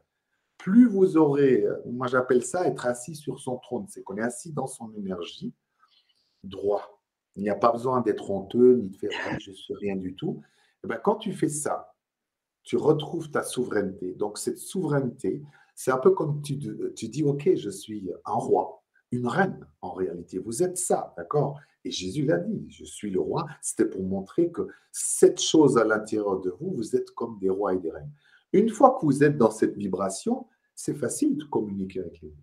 plus vous aurez, moi j'appelle ça être assis sur son trône, c'est qu'on est assis dans son énergie, droit. Il n'y a pas besoin d'être honteux ni de faire rien du tout. Et eh bien, quand tu fais ça, tu retrouves ta souveraineté. Donc cette souveraineté, c'est un peu comme tu, tu dis, OK, je suis un roi, une reine en réalité. Vous êtes ça, d'accord? Et Jésus l'a dit, je suis le roi. C'était pour montrer que cette chose à l'intérieur de vous, vous êtes comme des rois et des reines. Une fois que vous êtes dans cette vibration, c'est facile de communiquer avec les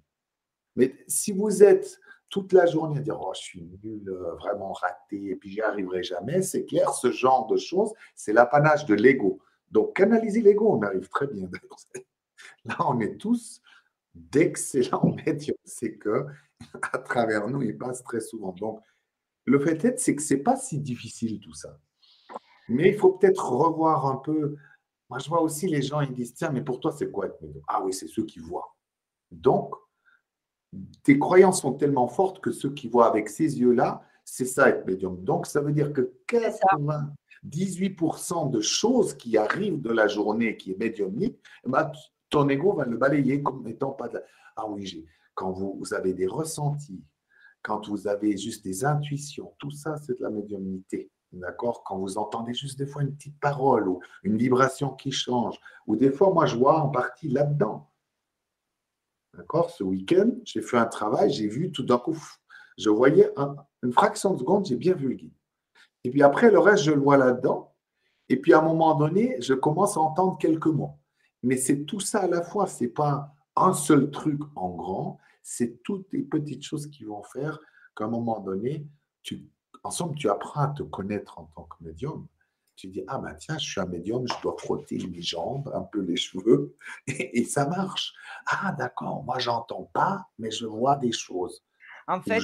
Mais si vous êtes toute la journée à dire oh je suis nul, euh, vraiment raté, et puis j'y arriverai jamais, c'est clair, ce genre de choses, c'est l'apanage de l'ego. Donc canaliser l'ego, on arrive très bien. Là, on est tous d'excellents médiums. C'est que à travers nous, il passe très souvent. Donc le fait est, c'est que c'est pas si difficile tout ça. Mais il faut peut-être revoir un peu. Moi, je vois aussi les gens, ils disent Tiens, mais pour toi, c'est quoi être médium Ah oui, c'est ceux qui voient. Donc, tes croyances sont tellement fortes que ceux qui voient avec ces yeux-là, c'est ça être médium. Donc, ça veut dire que 98% de choses qui arrivent de la journée qui est médiumnique, eh ben, ton ego va le balayer comme n'étant pas de la... Ah oui, quand vous, vous avez des ressentis, quand vous avez juste des intuitions, tout ça, c'est de la médiumnité. D'accord? Quand vous entendez juste des fois une petite parole ou une vibration qui change, ou des fois, moi, je vois en partie là-dedans. D'accord? Ce week-end, j'ai fait un travail, j'ai vu tout d'un coup, je voyais une fraction de seconde, j'ai bien vu le guide. Et puis après, le reste, je le vois là-dedans. Et puis à un moment donné, je commence à entendre quelques mots. Mais c'est tout ça à la fois, ce n'est pas un seul truc en grand, c'est toutes les petites choses qui vont faire qu'à un moment donné, tu, en somme, tu apprends à te connaître en tant que médium. Tu dis, ah ben tiens, je suis un médium, je dois frotter mes jambes, un peu les cheveux, et, ça marche. Ah d'accord, moi j'entends pas, mais je vois des choses. En fait,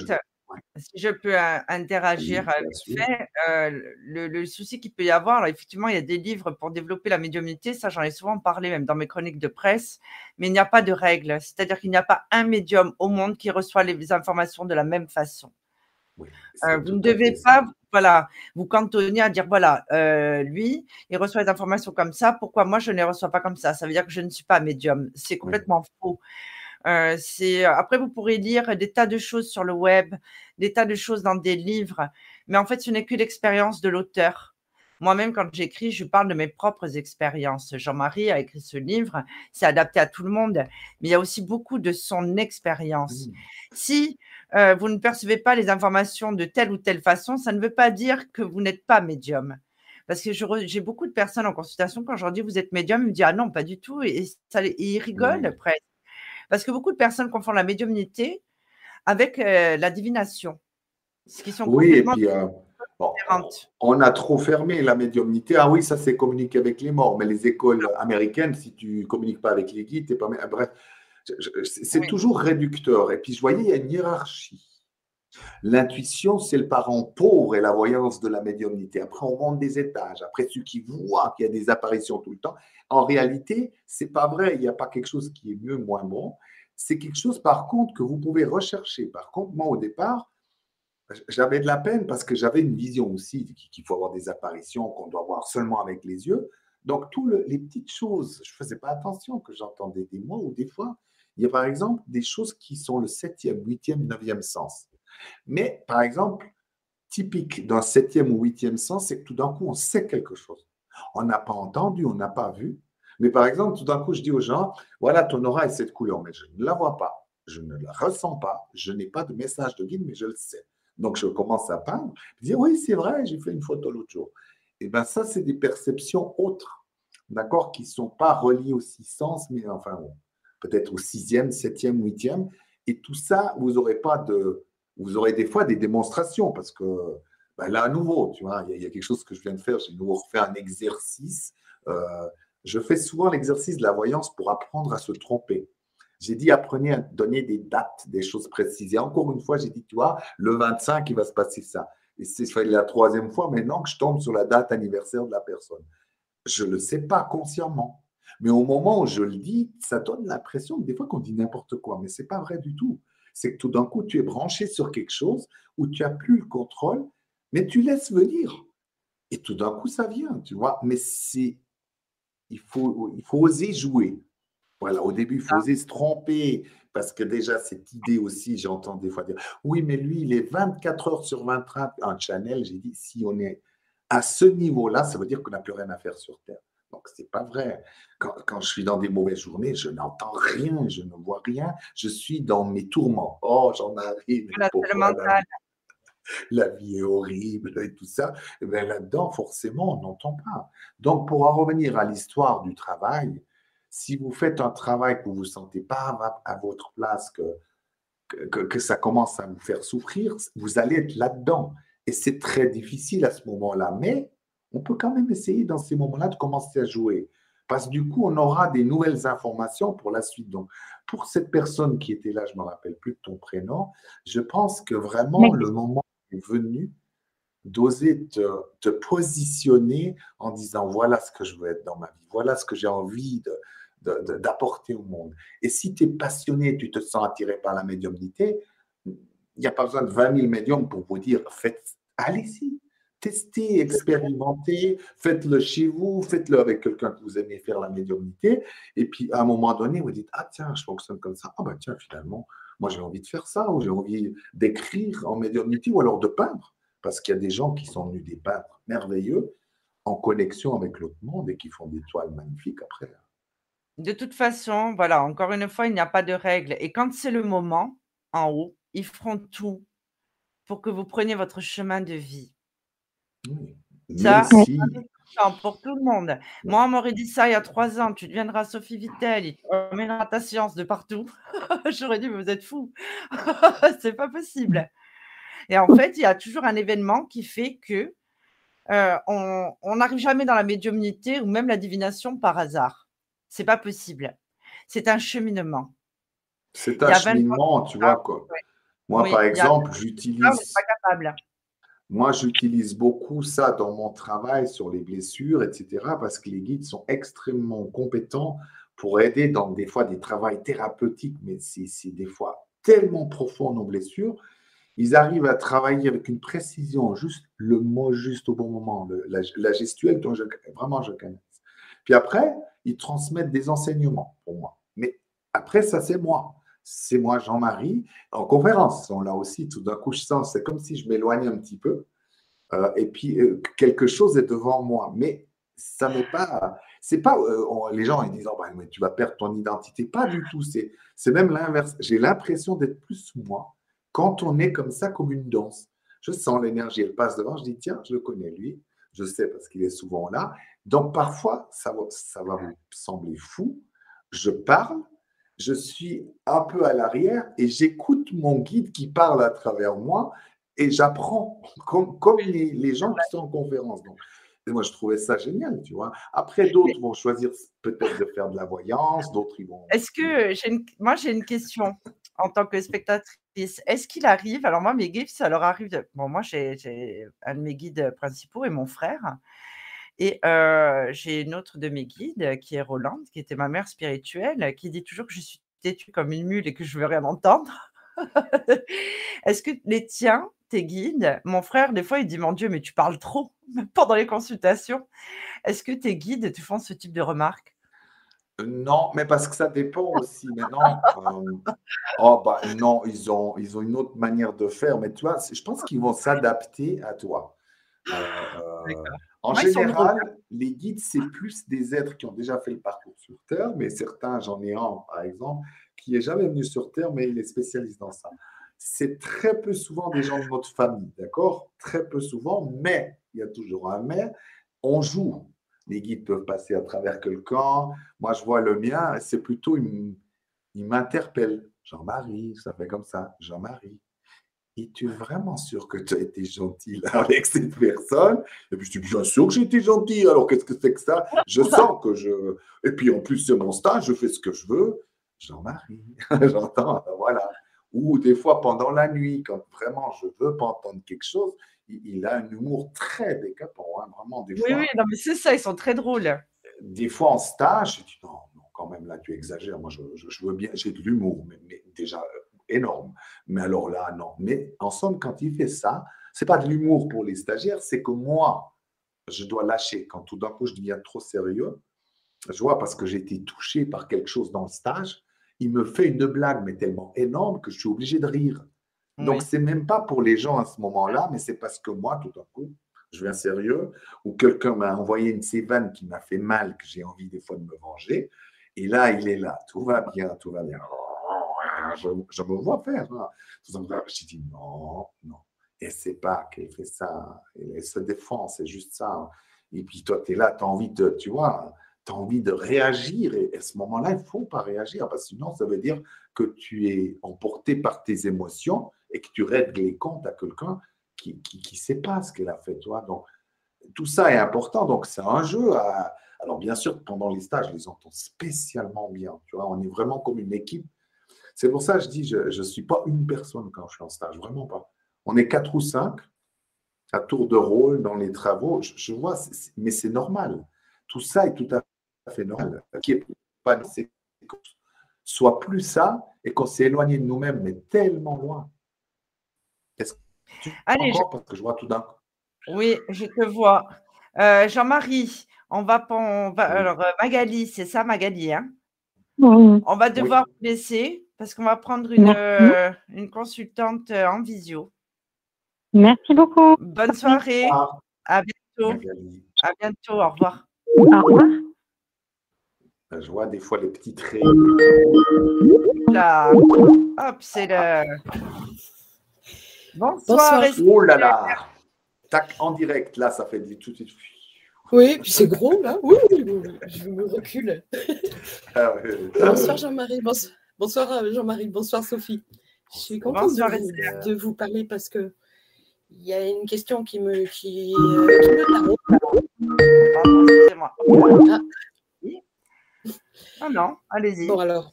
si je peux interagir oui, fait, le, souci qu'il peut y avoir, alors effectivement, il y a des livres pour développer la médiumnité, ça j'en ai souvent parlé même dans mes chroniques de presse, mais il n'y a pas de règle, c'est-à-dire qu'il n'y a pas un médium au monde qui reçoit les informations de la même façon. vous ne devez pas voilà, vous cantonner à dire voilà, lui, il reçoit les informations comme ça, pourquoi moi je ne les reçois pas comme ça? Ça veut dire que je ne suis pas médium. C'est complètement faux. Euh, c'est après vous pourrez lire des tas de choses sur le web, des tas de choses dans des livres, mais en fait ce n'est que l'expérience de l'auteur. Moi-même, quand j'écris, je parle de mes propres expériences. Jean-Marie a écrit ce livre, c'est adapté à tout le monde, mais il y a aussi beaucoup de son expérience. Mmh. Si euh, vous ne percevez pas les informations de telle ou telle façon, ça ne veut pas dire que vous n'êtes pas médium. Parce que j'ai beaucoup de personnes en consultation, quand je leur dis vous êtes médium, ils me disent ah non, pas du tout. Et, ça, ils rigolent mmh. presque. Parce que beaucoup de personnes confondent la médiumnité avec euh, la divination. Ce qui sont oui, et puis, euh, on a trop fermé la médiumnité. Ah oui, ça c'est communiquer avec les morts, mais les écoles américaines, si tu communiques pas avec les guides, t'es pas. Bref, c'est toujours réducteur. Et puis je voyais, il y a une hiérarchie. L'intuition, c'est le parent pauvre et la voyance de la médiumnité. Après, on monte des étages. Après, ceux qui voient qu'il y a des apparitions tout le temps. En réalité, c'est pas vrai. Il n'y a pas quelque chose qui est mieux, moins bon. C'est quelque chose, par contre, que vous pouvez rechercher. Par contre, moi, au départ, j'avais de la peine parce que j'avais une vision aussi qu'il faut avoir des apparitions qu'on doit voir seulement avec les yeux. Donc, toutes les petites choses, je ne faisais pas attention que j'entendais des mots ou des fois, il y a par exemple des choses qui sont le septième, huitième, neuvième sens. Mais par exemple, typique d'un septième ou huitième sens, c'est que tout d'un coup, on sait quelque chose. On n'a pas entendu, on n'a pas vu. Mais par exemple, tout d'un coup, je dis aux gens, voilà, ton aura est cette couleur, mais je ne la vois pas, je ne la ressens pas, je n'ai pas de message de guide, mais je le sais. Donc, je commence à peindre, dire, oui, c'est vrai, j'ai fait une photo l'autre jour. Et bien, ça, c'est des perceptions autres, d'accord, qui ne sont pas reliées au six sens, mais enfin, peut-être au sixième, septième, huitième. Et tout ça, vous n'aurez pas de, vous aurez des fois des démonstrations parce que ben là, à nouveau, tu vois, il y, a quelque chose que je viens de faire. J'ai nouveau refait un exercice. Euh, je fais souvent l'exercice de la voyance pour apprendre à se tromper. J'ai dit, apprenez à donner des dates, des choses précises. Et encore une fois, j'ai dit, tu vois, le 25, il va se passer ça. Et c'est la troisième fois maintenant que je tombe sur la date anniversaire de la personne. Je ne le sais pas consciemment. Mais au moment où je le dis, ça donne l'impression des fois qu'on dit n'importe quoi. Mais ce n'est pas vrai du tout c'est que tout d'un coup, tu es branché sur quelque chose où tu n'as plus le contrôle, mais tu laisses venir. Et tout d'un coup, ça vient, tu vois. Mais c'est, il faut, il faut oser jouer. Voilà, au début, il faut ah. oser se tromper, parce que déjà, cette idée aussi, j'entends des fois dire, oui, mais lui, il est 24 heures sur 24 en channel. J'ai dit, si on est à ce niveau-là, ça veut dire qu'on n'a plus rien à faire sur Terre. Donc, ce n'est pas vrai. Quand, je suis dans des mauvaises journées, je n'entends rien, je ne vois rien. Je suis dans mes tourments. Oh, j'en arrive. La, la vie est horrible et tout ça. Et bien là-dedans, forcément, on n'entend pas. Donc, pour en revenir à l'histoire du travail, si vous faites un travail que vous ne vous sentez pas à, votre place, que, que, que ça commence à vous faire souffrir, vous allez être là-dedans. Et c'est très difficile à ce moment-là. Mais on peut quand même essayer dans ces moments-là de commencer à jouer. Parce que du coup, on aura des nouvelles informations pour la suite. Donc, pour cette personne qui était là, je ne me rappelle plus de ton prénom, je pense que vraiment le moment est venu d'oser te, positionner en disant voilà ce que je veux être dans ma vie, voilà ce que j'ai envie d'apporter au monde. Et si tu es passionné, tu te sens attiré par la médiumnité, il n'y a pas besoin de 20 000 médiums pour vous dire faites, allez-y, testez, expérimentez, faites-le chez vous, faites-le avec quelqu'un que vous aimez faire la médiumnité. Et puis, à un moment donné, vous dites, ah tiens, je fonctionne comme ça. Ah ben tiens, finalement, moi j'ai envie de faire ça, ou j'ai envie d'écrire en médiumnité, ou alors de peindre. Parce qu'il y a des gens qui sont venus des peintres merveilleux en connexion avec l'autre monde et qui font des toiles magnifiques après. De toute façon, voilà, encore une fois, il n'y a pas de règle. Et quand c'est le moment, en haut, ils feront tout pour que vous preniez votre chemin de vie. Ça, pour tout le monde. Moi, on m'aurait dit ça il y a trois ans. Tu deviendras Sophie Vittel, il emmènera ta science de partout. J'aurais dit, mais vous êtes fous. c'est pas possible. Et en fait, il y a toujours un événement qui fait que euh, on n'arrive jamais dans la médiumnité ou même la divination par hasard. C'est pas possible. C'est un cheminement. C'est un cheminement, tu vois quoi. Moi, par exemple, j'utilise. Moi, j'utilise beaucoup ça dans mon travail sur les blessures, etc., parce que les guides sont extrêmement compétents pour aider dans des fois des travails thérapeutiques, mais c'est des fois tellement profond nos blessures. Ils arrivent à travailler avec une précision, juste le mot juste au bon moment, la, gestuelle dont je, vraiment je connais. Puis après, ils transmettent des enseignements pour moi. Mais après, ça, c'est moi c'est moi, Jean-Marie, en conférence. On l'a aussi, tout d'un coup, je sens, c'est comme si je m'éloignais un petit peu. Euh, et puis, euh, quelque chose est devant moi. Mais ça n'est pas. C'est pas. Euh, les gens, ils disent, oh, bah, tu vas perdre ton identité. Pas du tout. C'est, c'est même l'inverse. J'ai l'impression d'être plus moi quand on est comme ça, comme une danse. Je sens l'énergie, elle passe devant. Je dis, tiens, je le connais, lui. Je sais parce qu'il est souvent là. Donc parfois, ça va, ça va vous sembler fou. Je parle, je suis un peu à l'arrière et j'écoute mon guide qui parle à travers moi et j'apprends comme, comme les, les, gens qui sont en conférence. Donc, et moi, je trouvais ça génial, tu vois. Après, d'autres vont choisir peut-être de faire de la voyance, d'autres ils vont. Est-ce que une... moi j'ai une question en tant que spectatrice Est-ce qu'il arrive Alors moi, mes guides, ça leur arrive. De... Bon, moi j'ai un de mes guides principaux et mon frère. Et j'ai une autre de mes guides qui est Rolande, qui était ma mère spirituelle, qui dit toujours que je suis têtue comme une mule et que je veux rien entendre. Est-ce que les tiens, tes guides, mon frère, des fois, il dit Mon Dieu, mais tu parles trop pendant les consultations. Est-ce que tes guides te font ce type de remarques? Euh, non, mais parce que ça dépend aussi. Maintenant, euh, oh bah non, ils ont, ils ont une autre manière de faire. Mais tu vois, je pense qu'ils vont s'adapter à toi. Euh, en général, les guides, c'est plus des êtres qui ont déjà fait le parcours sur Terre, mais certains, j'en ai un par exemple, qui n'est jamais venu sur Terre, mais il est spécialiste dans ça. C'est très peu souvent des gens de notre famille, d'accord? Très peu souvent, mais, il y a toujours un mais, on joue. Les guides peuvent passer à travers quelqu'un. Moi, je vois le mien, c'est plutôt, il m'interpelle. Jean-Marie, ça fait comme ça. Jean-Marie, es-tu vraiment sûr que tu as été gentil avec cette personne? Et puis je dis, bien sûr que j'ai été gentil, alors qu'est-ce que c'est que ça? Je sens que je... Et puis en plus, c'est mon stage, je fais ce que je veux. Jean-Marie, j'entends, voilà. Ou des fois pendant la nuit, quand vraiment je veux pas entendre quelque chose, il, a un humour très décapant, hein, vraiment. Des oui, oui, non, mais c'est ça, ils sont très drôles. Des fois en stage, je dis, non, non, quand même, là, tu exagères. Moi, je, je, veux bien, j'ai de l'humour, mais, mais déjà, euh, énorme. Mais alors là, non. Mais en somme, quand il fait ça, c'est pas de l'humour pour les stagiaires, c'est que moi, je dois lâcher. Quand tout d'un coup, je deviens trop sérieux, je vois parce que j'ai été touché par quelque chose dans le stage, il me fait une blague, mais tellement énorme que je suis obligé de rire. Donc, c'est même pas pour les gens à ce moment-là, mais c'est parce que moi, tout d'un coup, je viens sérieux, ou quelqu'un m'a envoyé une sévane qui m'a fait mal, que j'ai envie des fois de me venger. Et là, il est là, tout va bien, tout va bien je, me vois faire. Hein. J'ai dit non, non. Et c'est pas qu'elle fait ça. Elle, se défend, c'est juste ça. Et puis toi, tu es là, tu as envie de, tu vois, tu as envie de réagir. Et à ce moment-là, il ne faut pas réagir, parce que sinon, ça veut dire que tu es emporté par tes émotions et que tu règles les comptes à quelqu'un qui ne qui, sait pas ce qu'elle a fait, toi. Donc, tout ça est important. Donc, c'est un jeu. Alors, bien sûr, pendant les stages, je les entends spécialement bien. Tu vois, on est vraiment comme une équipe c'est pour ça que je dis, je ne suis pas une personne quand je suis en stage, vraiment pas. On est quatre ou cinq à tour de rôle dans les travaux. Je, vois, mais c'est normal. Tout ça est tout à fait normal. Qui est pas soit plus ça et qu'on s'est éloigné de nous-mêmes, mais tellement loin. Est-ce que Allez, parce que je vois tout d'un coup. Oui, je te vois. Euh, Jean-Marie, on va, on alors euh, Magali, c'est ça Magali, hein? On va devoir vous laisser parce qu'on va prendre une, euh, une consultante euh, en visio. Merci beaucoup. Bonne soirée. À bientôt. À bientôt. Au revoir. Au revoir. Je vois des fois les petits traits. Là. Hop, c'est le. Bonsoir. Oh là là. Tac, en direct, là, ça fait du tout de suite. Oui, puis c'est gros, là. Oui, je me recule. Ah bonsoir Jean-Marie. Bonsoir. Bonsoir euh, Jean-Marie, bonsoir Sophie. Je suis contente de, vous parler parce que il y a une question qui me qui, euh, ah. ah. non, allez-y. Bon alors,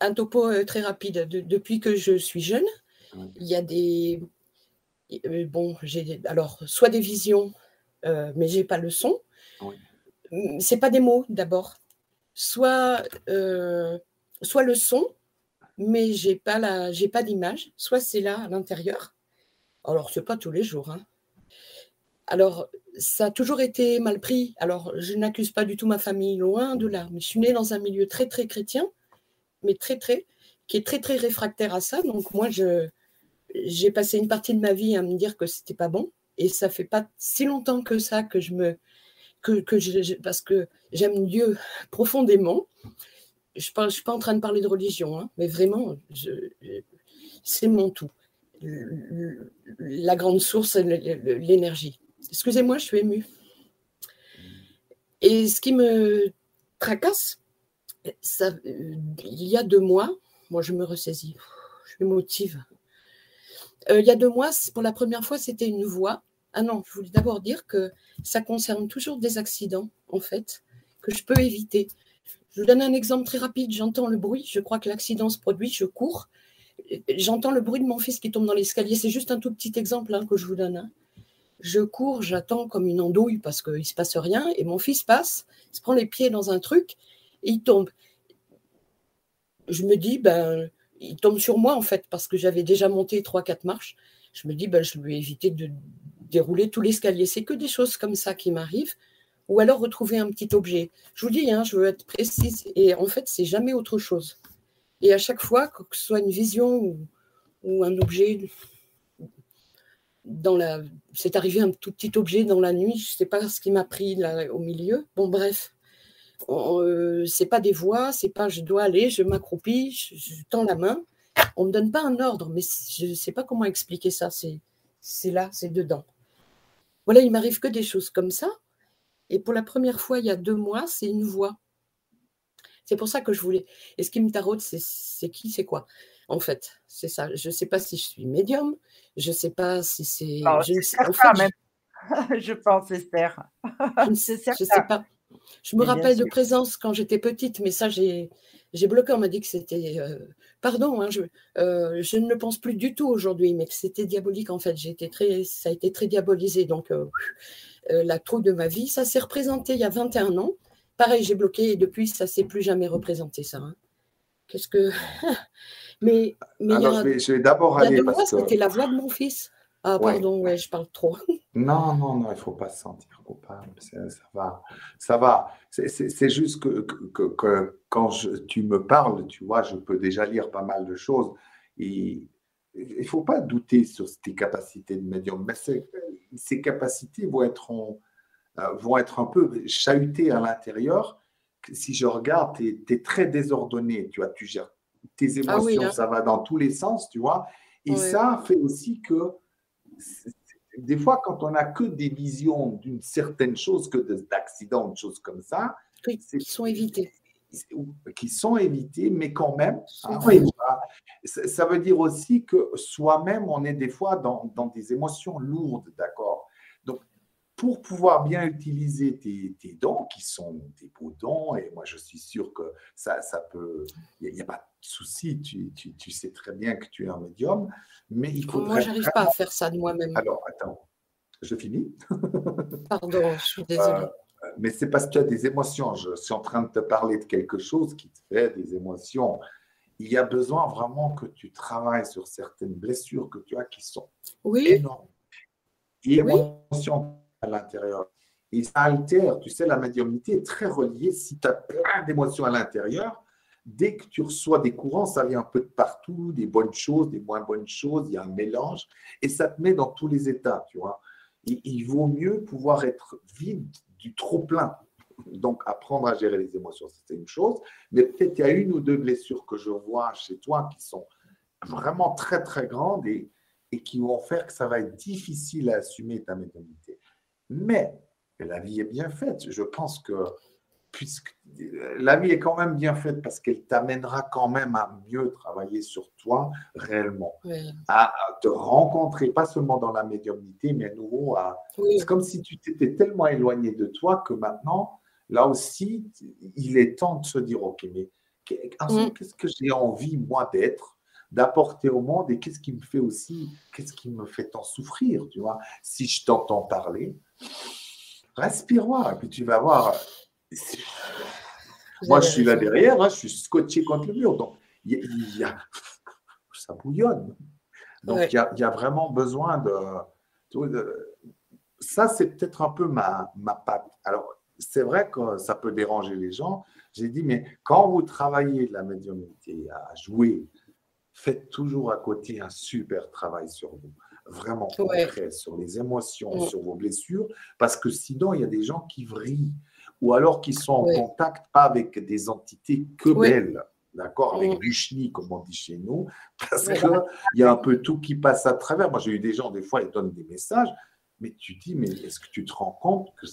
un topo euh, très rapide. depuis que je suis jeune, il y a des bon, j'ai alors soit des visions, mais j'ai pas le son. Oui. C'est pas des mots d'abord soit, euh, soit le son, mais j'ai pas la, j'ai pas d'image, soit c'est là à l'intérieur. Alors c'est pas tous les jours. Hein. Alors ça a toujours été mal pris. Alors je n'accuse pas du tout ma famille, loin de là. Mais je suis née dans un milieu très très chrétien, mais très très, qui est très très réfractaire à ça. Donc moi je, j'ai passé une partie de ma vie à me dire que c'était pas bon. Et ça fait pas si longtemps que ça que je me, que, parce que j'aime Dieu profondément. Je ne suis pas en train de parler de religion, hein, mais vraiment, c'est mon tout. La grande source, l'énergie. excusez-moi, je suis émue. Et ce qui me tracasse, ça, il y a deux mois, moi je me ressaisis, je me motive. Euh, il y a deux mois, pour la première fois, c'était une voix. Ah non, je voulais d'abord dire que ça concerne toujours des accidents, en fait, que je peux éviter. Je vous donne un exemple très rapide. J'entends le bruit, je crois que l'accident se produit, je cours. J'entends le bruit de mon fils qui tombe dans l'escalier. C'est juste un tout petit exemple hein, que je vous donne. Hein. Je cours, j'attends comme une andouille parce qu'il ne se passe rien. Et mon fils passe, il se prend les pieds dans un truc et il tombe. Je me dis, ben, il tombe sur moi en fait parce que j'avais déjà monté 3-4 marches. Je me dis, ben, je lui ai évité de dérouler tout l'escalier. C'est que des choses comme ça qui m'arrivent. Ou alors retrouver un petit objet. Je vous dis, hein, je veux être précise. Et en fait, c'est jamais autre chose. Et à chaque fois, que ce soit une vision ou, un objet, dans la, c'est arrivé un tout petit objet dans la nuit, je ne sais pas ce qui m'a pris là au milieu. Bon, bref, euh, c'est pas des voix, c'est pas je dois aller, je m'accroupis, je, tends la main. On me donne pas un ordre, mais je ne sais pas comment expliquer ça. C'est là, c'est dedans. Voilà, il m'arrive que des choses comme ça. Et pour la première fois, il y a deux mois, c'est une voix. C'est pour ça que je voulais. Et ce qui me taraude, c'est qui, c'est quoi? En fait, c'est ça. Je ne sais pas si je suis médium. Je ne sais pas si c'est. Je sais pas même. Je... pense, Esther. je ne sais, pas. Je me rappelle de présence quand j'étais petite, mais ça, j'ai bloqué. On m'a dit que c'était. Euh, pardon, hein, je, euh, je, ne le pense plus du tout aujourd'hui, mais que c'était diabolique en fait. Été très, ça a été très diabolisé. Donc, euh, la trouille de ma vie, ça s'est représenté il y a 21 ans. Pareil, j'ai bloqué et depuis, ça ne s'est plus jamais représenté, ça. Hein. Qu'est-ce que. mais, mais Alors, je vais, d'abord aller. Parce que... C'était la voix de mon fils. Ah, pardon, ouais, je parle trop. non, non, non, il ne faut pas se sentir coupable. Ça, va. Ça va. C'est juste que, que, quand je, tu me parles, tu vois, je peux déjà lire pas mal de choses. Et il ne faut pas douter sur tes capacités de médium. Mais ces capacités vont être en euh, vont être un peu chahutés à l'intérieur. Si je regarde, tu es, très désordonné, tu vois, tu gères tes ah émotions, ça va dans tous les sens, tu vois. Et ça fait aussi que des fois, quand on n'a que des visions d'une certaine chose, que d'accidents, de choses comme ça, qui sont évités. Qui sont évités, mais quand même, hein, ça veut dire aussi que soi-même, on est des fois dans, dans des émotions lourdes, d'accord? Pour pouvoir bien utiliser tes, dons, qui sont des beaux dons, et moi je suis sûr que ça, ça peut, il n'y a, pas souci, tu, tu, sais très bien que tu es un médium, mais il faut. Moi, j'arrive pas à faire ça de moi-même. Alors, attends, je finis. Pardon, je suis désolée. Euh, mais c'est parce que tu as des émotions. Je suis en train de te parler de quelque chose qui te fait des émotions. Il y a besoin vraiment que tu travailles sur certaines blessures que tu as qui sont oui. énormes. Et émotions à l'intérieur. Et ça altère, tu sais, la médiumnité est très reliée. Si tu as plein d'émotions à l'intérieur, dès que tu reçois des courants, ça vient un peu de partout, des bonnes choses, des moins bonnes choses, il y a un mélange, et ça te met dans tous les états, tu vois. il vaut mieux pouvoir être vide du trop plein. Donc, apprendre à gérer les émotions, c'est une chose. Mais peut-être il y a une ou deux blessures que je vois chez toi qui sont vraiment très, très grandes et, et qui vont faire que ça va être difficile à assumer ta médiumnité. Mais la vie est bien faite. Je pense que puisque la vie est quand même bien faite parce qu'elle t'amènera quand même à mieux travailler sur toi réellement, à, te rencontrer, pas seulement dans la médiumnité, mais à nouveau à... C'est comme si tu t'étais tellement éloigné de toi que maintenant, là aussi, il est temps de se dire, ok, mais mm. qu'est-ce que j'ai envie, moi, d'être d'apporter au monde et qu'est-ce qui me fait aussi, qu'est-ce qui me fait tant souffrir, tu vois? Si je t'entends parler, respire-moi, et puis tu vas voir. Moi, je suis là derrière, hein, je suis scotché contre le mur, donc il y, a, ça bouillonne. Donc il y, a, vraiment besoin de. ça, c'est peut-être un peu ma, ma patte. Alors, c'est vrai que ça peut déranger les gens. J'ai dit, mais quand vous travaillez de la médiumnité, à jouer, faites toujours à côté un super travail sur vous. Vraiment concret, sur les émotions, mm. sur vos blessures, parce que sinon, il y a des gens qui vrillent ou alors qui sont en contact pas avec des entités que belles. D'accord Avec mm. du chenille, comme on dit chez nous, parce qu'il y a un peu tout qui passe à travers. Moi, j'ai eu des gens, des fois, ils donnent des messages. Mais tu dis, mais est-ce que tu te rends compte que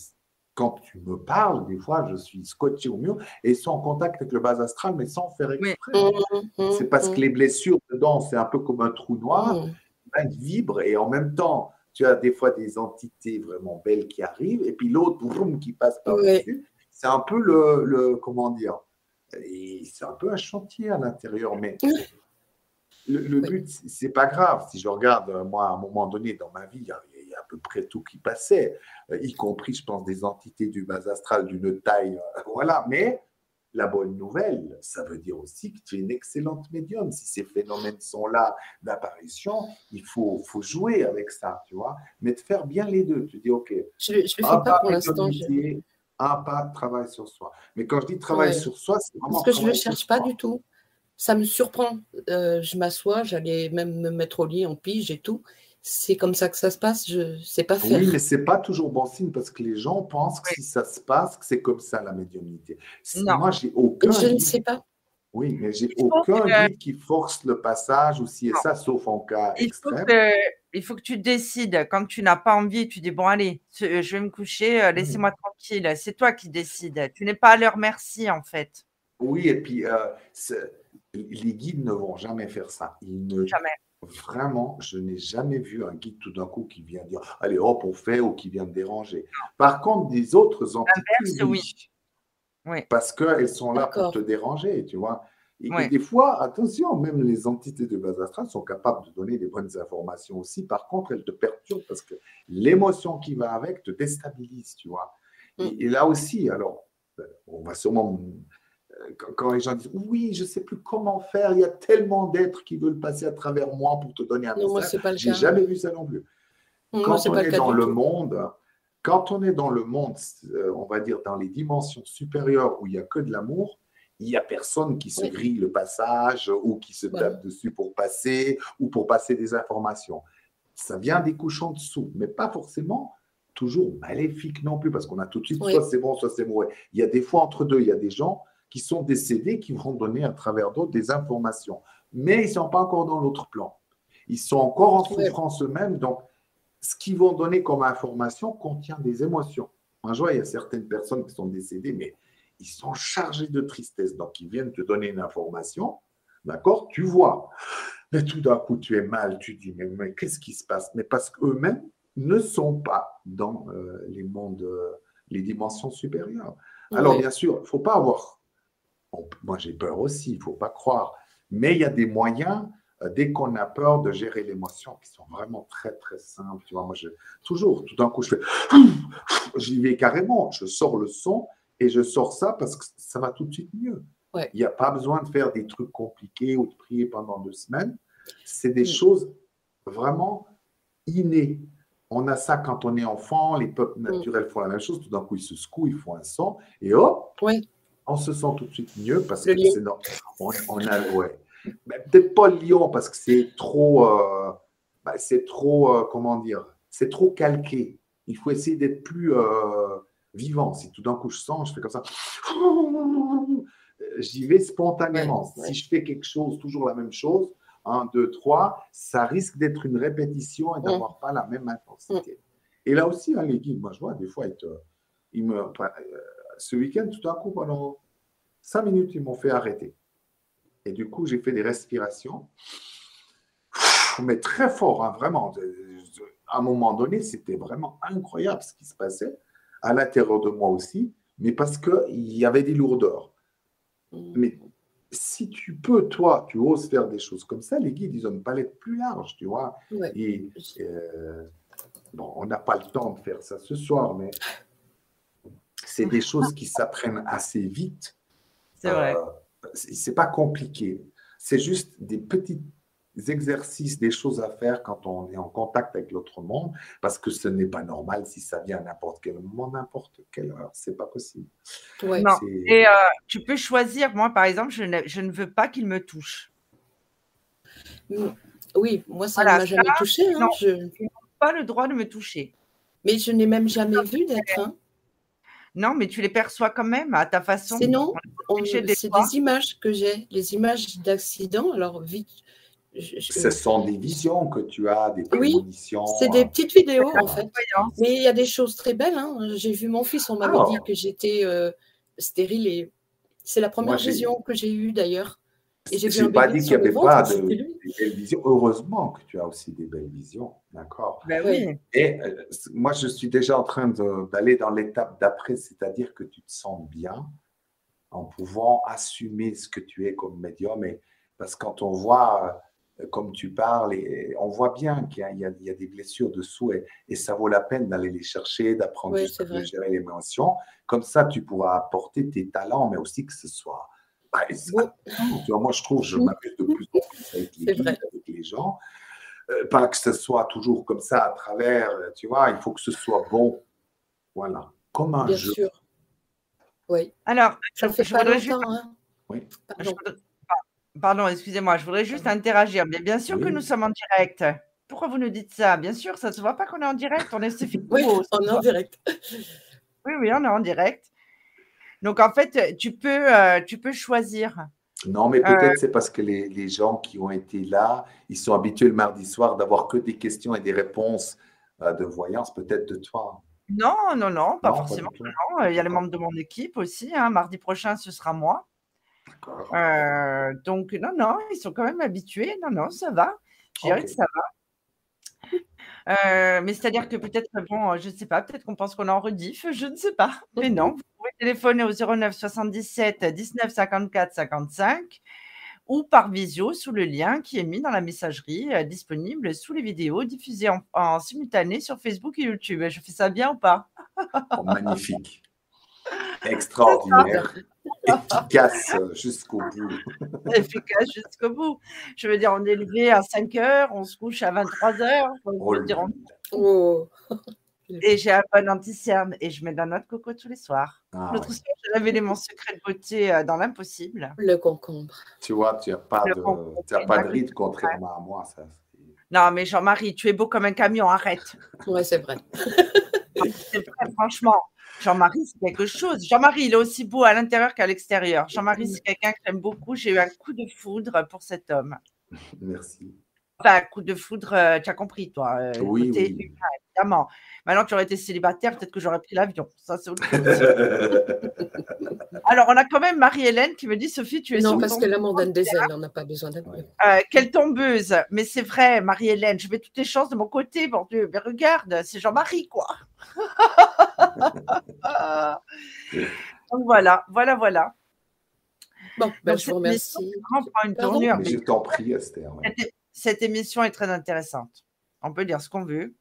quand tu me parles, des fois, je suis scotché au mur et sans contact avec le bas astral, mais sans faire exprès. Mmh, mmh, c'est parce que les blessures dedans, c'est un peu comme un trou noir, ben, ils vibrent et en même temps, tu as des fois des entités vraiment belles qui arrivent et puis l'autre, qui passe par-dessus. C'est un peu le, le, comment dire, c'est un peu un chantier à l'intérieur, mais le, le but, c'est pas grave. Si je regarde, moi, à un moment donné dans ma vie, il y a, à peu près tout qui passait, euh, y compris, je pense, des entités du bas astral d'une taille, euh, voilà. Mais la bonne nouvelle, ça veut dire aussi que tu es une excellente médium. Si ces phénomènes sont là d'apparition, il faut, faut jouer avec ça, tu vois. Mais de faire bien les deux. Tu dis, OK, je ne le fais pas pour l'instant. Un pas de travail sur soi. Mais quand je dis travail sur soi, c'est vraiment. Parce que je ne le cherche pas du tout. Ça me surprend. Euh, je m'assois, j'allais même me mettre au lit en pige et tout c'est comme ça que ça se passe, je sais pas faire. Oui, mais c'est pas toujours bon signe parce que les gens pensent que si ça se passe, que c'est comme ça la médiumnité. Non. Moi, j'ai aucun. Je ne sais pas. Oui, mais j'ai aucun guide qui force le passage ou si et ça, sauf en cas il extrême. Faut que, il faut que tu décides. Quand tu n'as pas envie, tu dis bon, allez, je vais me coucher, euh, laissez-moi tranquille. C'est toi qui décides. Tu n'es pas à leur merci, en fait. Oui, et puis euh, les guides ne vont jamais faire ça. Ils ne, jamais. Vraiment, je n'ai jamais vu un guide tout d'un coup qui vient dire allez hop, on fait ou qui vient me déranger. Par contre, des autres entités, oui. oui. Parce qu'elles sont là pour te déranger, tu vois. Et, des fois, attention, même les entités de base astrale sont capables de donner des bonnes informations aussi. Par contre, elles te perturbent parce que l'émotion qui va avec te déstabilise, tu vois. et mm. là aussi, alors, ben, on va sûrement quand les gens disent oui, je ne sais plus comment faire, il y a tellement d'êtres qui veulent passer à travers moi pour te donner un non, message. Je n'ai jamais vu ça non plus. quand on est dans le monde, quand on est dans le monde, euh, on va dire dans les dimensions supérieures où il n'y a que de l'amour, il n'y a personne qui se grille le passage ou qui se tape dessus pour passer ou pour passer des informations. Ça vient des couches en dessous, mais pas forcément toujours maléfique non plus, parce qu'on a tout de suite soit c'est bon, soit c'est mauvais. Il y a des fois entre deux, il y a des gens qui sont décédés, qui vont donner à travers d'autres des informations. Mais ils ne sont pas encore dans l'autre plan. Ils sont encore en souffrance eux-mêmes. Donc, ce qu'ils vont donner comme information contient des émotions. Moi, je vois, il y a certaines personnes qui sont décédées, mais ils sont chargés de tristesse. Donc, ils viennent te donner une information. D'accord? Tu vois. Mais tout d'un coup, tu es mal. Tu dis, mais, qu'est-ce qui se passe? Mais parce qu'eux-mêmes ne sont pas dans euh, les mondes, euh, les dimensions supérieures. Alors, bien sûr, il ne faut pas avoir moi, j'ai peur aussi, il ne faut pas croire. Mais il y a des moyens, euh, dès qu'on a peur, de gérer l'émotion qui sont vraiment très, très simples. Tu vois, moi, je, toujours, tout d'un coup, je fais, j'y vais carrément, je sors le son et je sors ça parce que ça va tout de suite mieux. Il n'y a pas besoin de faire des trucs compliqués ou de prier pendant deux semaines. C'est des mm. choses vraiment innées. On a ça quand on est enfant, les peuples mm. naturels font la même chose, tout d'un coup ils se secouent, ils font un son, et hop, oui on se sent tout de suite mieux parce que c'est on, on, a ouais. peut-être pas le lion parce que c'est trop euh, bah, c'est trop euh, comment dire c'est trop calqué. Il faut essayer d'être plus euh, vivant. Si tout d'un coup je sens je fais comme ça. J'y vais spontanément. Si je fais quelque chose toujours la même chose un, deux, trois ça risque d'être une répétition et d'avoir pas la même intensité. Et là aussi hein, les guides moi je vois des fois ils, me ce week-end, tout d'un coup, pendant cinq minutes, ils m'ont fait arrêter. Et du coup, j'ai fait des respirations, mais très fort, hein, vraiment. À un moment donné, c'était vraiment incroyable ce qui se passait, à l'intérieur de moi aussi, mais parce qu'il y avait des lourdeurs. Mm. Mais si tu peux, toi, tu oses faire des choses comme ça, les guides, ils ont une palette plus large, tu vois. Et euh, bon, on n'a pas le temps de faire ça ce soir, mais c'est des choses qui s'apprennent assez vite. C'est vrai. Euh, c'est pas compliqué. C'est juste des petits exercices, des choses à faire quand on est en contact avec l'autre monde, parce que ce n'est pas normal si ça vient à n'importe quel moment, n'importe quelle heure. C'est pas possible. Ouais. Non. Et euh, tu peux choisir. Moi, par exemple, je ne, je ne veux pas qu'il me touche. Oui, moi, ça ne m'a jamais touché. Hein, je n'ai pas le droit de me toucher. Mais je n'ai même jamais vu d'être. Hein. Non, mais tu les perçois quand même à ta façon. C'est non, c'est des images que j'ai, les images d'accidents. Alors, vite, Ce sont des visions que tu as, des prémonitions. Oui, c'est des petites vidéos en fait. Mais il y a des choses très belles. Hein. J'ai vu mon fils, on m'avait dit que j'étais euh, stérile et c'est la première vision que j'ai eue d'ailleurs. Et j'ai pas dit qu'il n'y avait pas de, belles visions. Heureusement que tu as aussi des belles visions, d'accord? Ben oui. Et euh, moi, je suis déjà en train d'aller dans l'étape d'après, c'est-à-dire que tu te sens bien en pouvant assumer ce que tu es comme médium. Et, parce que quand on voit, euh, comme tu parles, et, on voit bien qu'il y, y, a des blessures dessous et, et ça vaut la peine d'aller les chercher, d'apprendre à gérer les émotions. Comme ça, tu pourras apporter tes talents, mais aussi que ce soit moi, je trouve, je m'amuse de plus en plus avec les, gens. Euh, pas que ce soit toujours comme ça à travers, tu vois, il faut que ce soit bon. Voilà, comme un Bien jeu. Sûr. Oui. Alors, ça fait pas longtemps. Hein. Oui. Pardon, excusez-moi, je voudrais juste interagir. Mais bien sûr que nous sommes en direct. Pourquoi vous nous dites ça? Bien sûr, ça ne se voit pas qu'on est en direct. On est, oui, on est en direct. Oui, oui, on est en direct. Donc, en fait, tu peux, euh, tu peux choisir. Non, mais peut-être euh, c'est parce que les, les, gens qui ont été là, ils sont habitués le mardi soir d'avoir que des questions et des réponses euh, de voyance, peut-être de toi. Non, non, non, pas forcément. Il y a les membres de mon équipe aussi. Hein. Mardi prochain, ce sera moi. donc, non, non, ils sont quand même habitués. Non, non, ça va. Je dirais que ça va. mais c'est-à-dire que peut-être, bon, je ne sais pas, peut-être qu'on pense qu'on est en rediff, je ne sais pas. Mais non, téléphoner au 09 77 19 54 55 ou par visio sous le lien qui est mis dans la messagerie euh, disponible sous les vidéos diffusées en, simultané sur Facebook et YouTube. Je fais ça bien ou pas? Oh, Magnifique. Extraordinaire. Efficace jusqu'au bout. Efficace jusqu'au bout. Je veux dire, on est levé à 5 heures, on se couche à 23 heures. oh. Et j'ai un bon anti-cerne et je mets dans notre coco tous les soirs. Ah, L'autre soir, j'ai révélé mon secret de beauté euh, dans l'impossible. Le concombre. Tu vois, tu n'as pas, de, pas de ride contrairement à moi. Ça. Non, mais Jean-Marie, tu es beau comme un camion, arrête. Oui, c'est vrai. c'est vrai, franchement. Jean-Marie, c'est quelque chose. Jean-Marie, il est aussi beau à l'intérieur qu'à l'extérieur. Jean-Marie, c'est quelqu'un que j'aime beaucoup. J'ai eu un coup de foudre pour cet homme. Merci. Un coup de foudre, euh, tu as compris, toi. Euh, oui, oui. Évidemment. Maintenant, tu aurais été célibataire, peut-être que j'aurais pris l'avion. Ça, c'est autre chose. Alors, on a quand même Marie-Hélène qui me dit Sophie, tu es Non, parce que la mondaine des ailes, on n'a pas besoin d'un euh, Quelle tombeuse Mais c'est vrai, Marie-Hélène, je mets toutes les chances de mon côté, mon Dieu. Mais regarde, c'est Jean-Marie, quoi. Donc voilà, voilà, voilà. Bon, ben, je vous remercie. je t'en prie, Esther. Cette émission est très intéressante. On peut dire ce qu'on veut